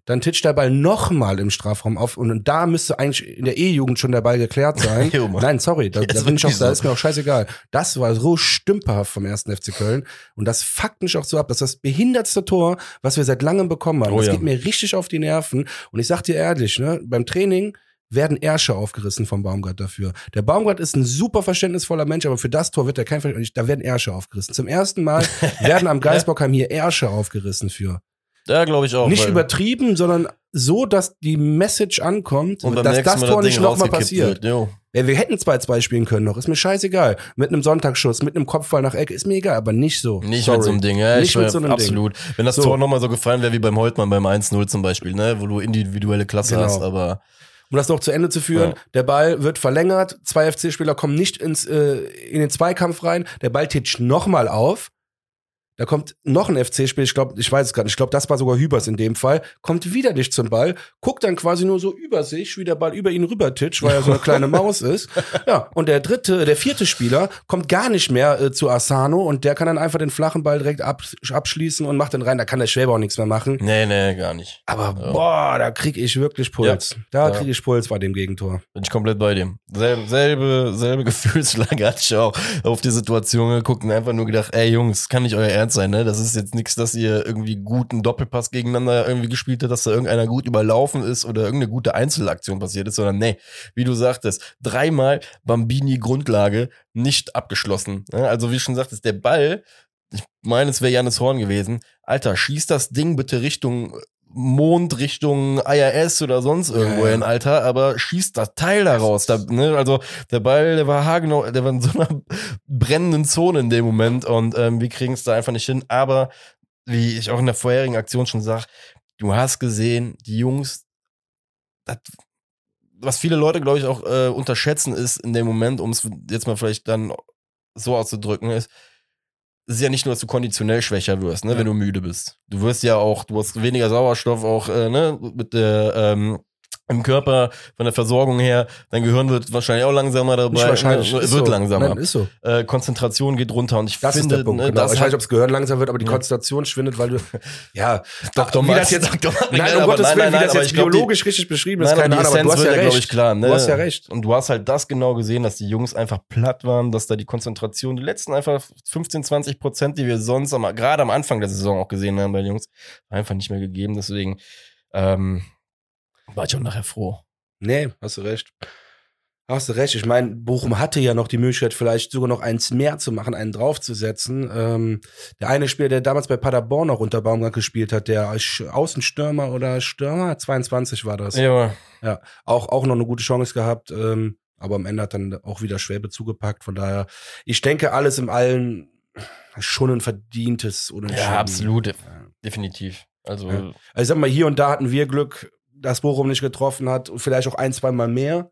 Dann titscht der Ball nochmal im Strafraum auf und da müsste eigentlich in der E-Jugend schon der Ball geklärt sein. Jo. Nein, sorry, da, da, bin ich auch, wirklich da so. ist mir auch scheißegal. Das war so stümperhaft vom ersten FC Köln und das fuckt mich auch so ab. Das ist das behindertste Tor, was wir seit langem bekommen haben. Oh das ja. geht mir richtig auf die Nerven und ich sag dir ehrlich, ne, beim Training werden Ärsche aufgerissen vom Baumgart dafür. Der Baumgart ist ein super verständnisvoller Mensch, aber für das Tor wird er kein Verständnis. Da werden Ärsche aufgerissen. Zum ersten Mal werden am Geisbockheim hier Ärsche aufgerissen für. Ja, glaube ich auch. Nicht übertrieben, sondern so, dass die Message ankommt, und dass das Tor Ding nicht nochmal passiert. Wird. Ja, wir hätten 2-2 spielen können noch, ist mir scheißegal. Mit einem Sonntagsschuss, mit einem Kopfball nach Ecke, ist mir egal, aber nicht so. Nicht Sorry. mit so einem Ding, ja, Nicht ich mit so einem absolut. Wenn das So. Tor nochmal so gefallen wäre wie beim Holtmann beim 1-0 zum Beispiel, ne, wo du individuelle Klasse Genau. hast, aber Um das noch zu Ende zu führen, Ja. der Ball wird verlängert, zwei FC-Spieler kommen nicht ins, äh, in den Zweikampf rein, der Ball titscht nochmal auf. Da kommt noch ein FC-Spieler, ich glaube, ich weiß es gar nicht, ich glaube, das war sogar Hübers in dem Fall, kommt wieder nicht zum Ball, guckt dann quasi nur so über sich, wie der Ball über ihn rüber titscht, weil er so eine kleine Maus ist. Ja, und der dritte, der vierte Spieler kommt gar nicht mehr äh, zu Asano und der kann dann einfach den flachen Ball direkt ab, abschließen und macht den rein, da kann der Schwäber auch nichts mehr machen. nee, nee, gar nicht. Aber Ja. boah, da krieg ich wirklich Puls. Da Ja. krieg ich Puls bei dem Gegentor. Bin ich komplett bei dem. Selbe, selbe, selbe Gefühlslage hatte ich auch auf die Situation geguckt und einfach nur gedacht, ey Jungs, kann nicht euer Ernst sein, ne? Das ist jetzt nichts, dass ihr irgendwie guten Doppelpass gegeneinander irgendwie gespielt habt, dass da irgendeiner gut überlaufen ist oder irgendeine gute Einzelaktion passiert ist, sondern nee, wie du sagtest, dreimal Bambini Grundlage nicht abgeschlossen. Ne? Also wie schon sagtest, der Ball, ich meine, es wäre Janis Horn gewesen, Alter, schieß das Ding bitte Richtung Mond, Richtung IRS oder sonst irgendwo Ja, ja. Alter, aber schießt das Teil da raus. Da, ne? Also der Ball, der war haargenau, der war in so einer brennenden Zone in dem Moment und ähm, wir kriegen es da einfach nicht hin. Aber wie ich auch in der vorherigen Aktion schon sag, du hast gesehen, die Jungs, das, was viele Leute, glaube ich, auch äh, unterschätzen, ist in dem Moment, um es jetzt mal vielleicht dann so auszudrücken, ist, es ist ja nicht nur, dass du konditionell schwächer wirst, ne, Ja. wenn du müde bist. Du wirst ja auch, du hast weniger Sauerstoff auch, äh, ne, mit der, ähm, im Körper, von der Versorgung her, dein Gehirn wird wahrscheinlich auch langsamer dabei. Nicht wahrscheinlich. ne, ist wird so. langsamer. Nein, ist so. Äh, Konzentration geht runter und ich Das finde, ist der Punkt. ne, genau. das Ich weiß nicht, ob es Gehirn langsam wird, aber die Ja. Konzentration schwindet, weil du, ja, Dr. wie das jetzt, Dr. Max, nein, um Gottes nein, Willen, nein, wie das jetzt glaub, die- biologisch richtig beschrieben ist, Nein, keine Ahnung, aber du hast ja recht. ich, klar. Ne? Du hast ja recht. Und du hast halt das genau gesehen, dass die Jungs einfach platt waren, dass da die Konzentration, die letzten einfach 15, 20 Prozent, die wir sonst am, gerade am Anfang der Saison auch gesehen haben bei den Jungs, einfach nicht mehr gegeben. Deswegen ähm, war ich auch nachher froh. Nee, hast du recht. Hast du recht. Ich meine, Bochum hatte ja noch die Möglichkeit, vielleicht sogar noch eins mehr zu machen, einen draufzusetzen. Ähm, der eine Spieler, der damals bei Paderborn noch unter Baumgart gespielt hat, der Außenstürmer oder Stürmer, 22 war das. Ja, Auch, auch noch eine gute Chance gehabt, ähm, aber am Ende hat dann auch wieder Schwäbe zugepackt. Von daher, ich denke, alles im Allen schon ein verdientes Unentschieden. ja absolut, Ja. definitiv. Also, Ja. Also ich sag mal, hier und da hatten wir Glück, dass Bochum nicht getroffen hat und vielleicht auch ein, zwei Mal mehr.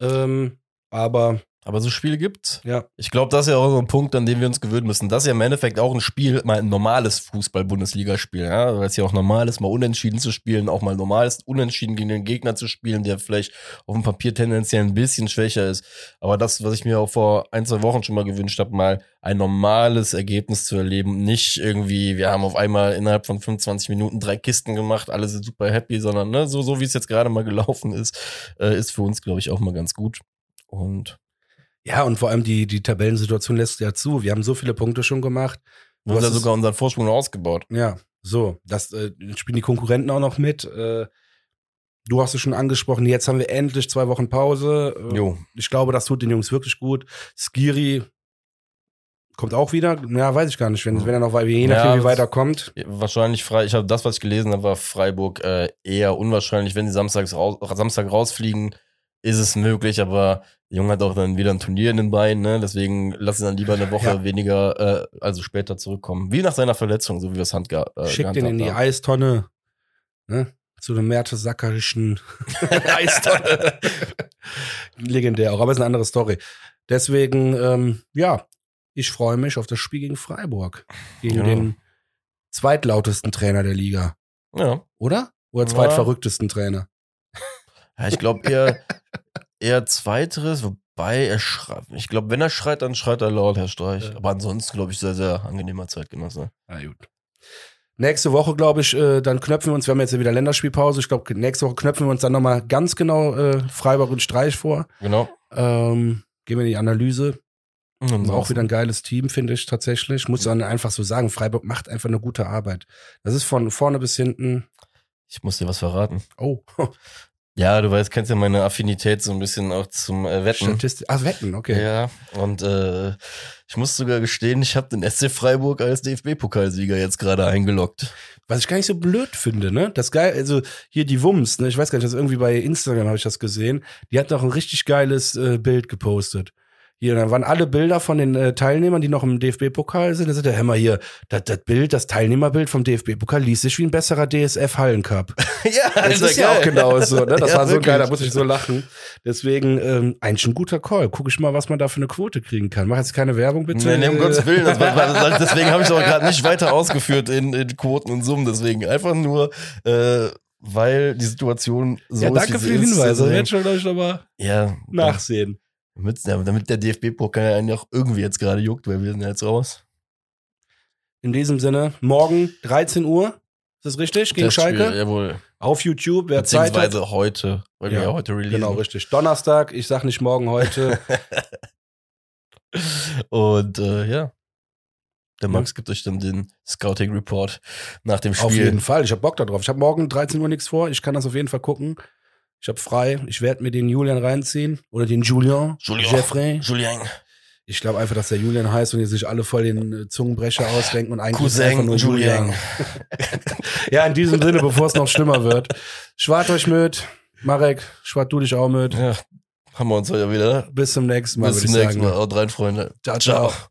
Ähm, aber aber so Spiele gibt's. ja, Ich glaube, das ist ja auch so ein Punkt, an dem wir uns gewöhnen müssen. Das ist ja im Endeffekt auch ein Spiel, mal ein normales Fußball-Bundesligaspiel, ja, weil es ja auch normal ist, mal unentschieden zu spielen, auch mal normal ist, unentschieden gegen den Gegner zu spielen, der vielleicht auf dem Papier tendenziell ein bisschen schwächer ist. Aber das, was ich mir auch vor ein, zwei Wochen schon mal gewünscht habe, mal ein normales Ergebnis zu erleben. Nicht irgendwie, wir haben auf einmal innerhalb von 25 Minuten drei Kisten gemacht, alle sind super happy, sondern ne, so, so wie es jetzt gerade mal gelaufen ist, äh, ist für uns, glaube ich, auch mal ganz gut. Und ja, und vor allem die, die Tabellensituation lässt ja zu. Wir haben so viele Punkte schon gemacht. wir haben ist- sogar unseren Vorsprung noch ausgebaut. Ja, so, das äh, spielen die Konkurrenten auch noch mit. Äh, du hast es schon angesprochen, jetzt haben wir endlich zwei Wochen Pause. Äh, Jo. Ich glaube, das tut den Jungs wirklich gut. Skiri kommt auch wieder. Ja, weiß ich gar nicht, wenn, wenn er noch, weil je Ja, nachdem, wie das- weiterkommt. Wahrscheinlich frei. Ich habe das, was ich gelesen habe, war Freiburg äh, eher unwahrscheinlich. Wenn sie samstags raus, Samstag rausfliegen, ist es möglich, aber der Junge hat auch dann wieder ein Turnier in den Beinen, ne? Deswegen lass ihn dann lieber eine Woche Ja. weniger, äh, also später zurückkommen. Wie nach seiner Verletzung, so wie wir es Hand ge äh, Schickt den in die haben. Eistonne. Ne? Zu einem Mertesackerischen Eistonne. Legendär auch, aber ist eine andere Story. Deswegen, ähm, ja, ich freue mich auf das Spiel gegen Freiburg. Gegen Ja. den zweitlautesten Trainer der Liga. Ja. Oder? Oder zweitverrücktesten Trainer. Ja, ich glaube eher, eher zweiteres, wobei er schreit. Ich glaube, wenn er schreit, dann schreit er laut, Herr Streich. Ja. Aber ansonsten, glaube ich, sehr, sehr angenehmer Zeitgenosse. Na gut. Nächste Woche, glaube ich, äh, dann knöpfen wir uns, wir haben jetzt ja wieder Länderspielpause, ich glaube, nächste Woche knöpfen wir uns dann nochmal ganz genau äh, Freiburg und Streich vor. Genau. Ähm, gehen wir in die Analyse. Und Auch wieder ein geiles Team, finde ich tatsächlich. Muss dann einfach so sagen, Freiburg macht einfach eine gute Arbeit. Das ist von vorne bis hinten. Ich muss dir was verraten. Oh, Ja, du weißt, kennst ja meine Affinität so ein bisschen auch zum äh, Wetten. Statistik. Ah, Wetten, okay. Ja, und äh, ich muss sogar gestehen, ich habe den SC Freiburg als DFB-Pokalsieger jetzt gerade eingeloggt. Was ich gar nicht so blöd finde, ne? Das geil, also hier die Wums, ne? Ich weiß gar nicht, das irgendwie bei Instagram habe ich das gesehen. Die hat doch ein richtig geiles äh, Bild gepostet. Hier, da waren alle Bilder von den äh, Teilnehmern, die noch im DFB-Pokal sind. Da sagt der Hämmer hier, das, das Bild, das Teilnehmerbild vom DFB-Pokal liest sich wie ein besserer DSF-Hallencup. ja, Das ist ja auch genau so, ne? Das Ja, war so wirklich. geil, da muss ich so lachen. Deswegen, ähm, eigentlich ein guter Call. Guck ich mal, was man da für eine Quote kriegen kann. Mach jetzt keine Werbung, bitte. Nee, nee, um Gottes Willen. Das war, war, deswegen habe ich es auch gerade nicht weiter ausgeführt in, in Quoten und Summen. Deswegen einfach nur, äh, weil die Situation so ja, ist. danke wie für die. Hinweise. Werd schon gleich nochmal Ja, nachsehen. Damit, damit der DFB-Pokal einen ja auch irgendwie jetzt gerade juckt, weil wir sind ja jetzt raus. In diesem Sinne, morgen 13 Uhr. Ist das richtig? Gegen Das Spiel, Schalke? Jawohl. Auf YouTube, wer Zeit hat. Heute, weil wir Ja, ja heute releasen. Genau, richtig. Donnerstag, ich sag nicht morgen heute. Und äh, ja. Der Max gibt euch dann den Scouting Report nach dem Spiel. auf jeden Fall. Ich hab Bock darauf. Ich habe morgen 13 Uhr nichts vor. Ich kann das auf jeden Fall gucken. Ich habe frei. Ich werde mir den Julian reinziehen. Oder den Julian. Julian. Jeffrey. Julien. Ich glaube einfach, dass der Julian heißt und die sich alle voll den äh, Zungenbrecher ausdenken und eigentlich Cousin nur Julian. Julien. Ja, in diesem Sinne, bevor es noch schlimmer wird. Schwart euch mit. Marek, schwart du dich auch mit. Ja, haben wir uns heute wieder. Bis zum nächsten Mal. Bis zum nächsten. Mal. Haut rein, Freunde. Ciao, ciao. ciao.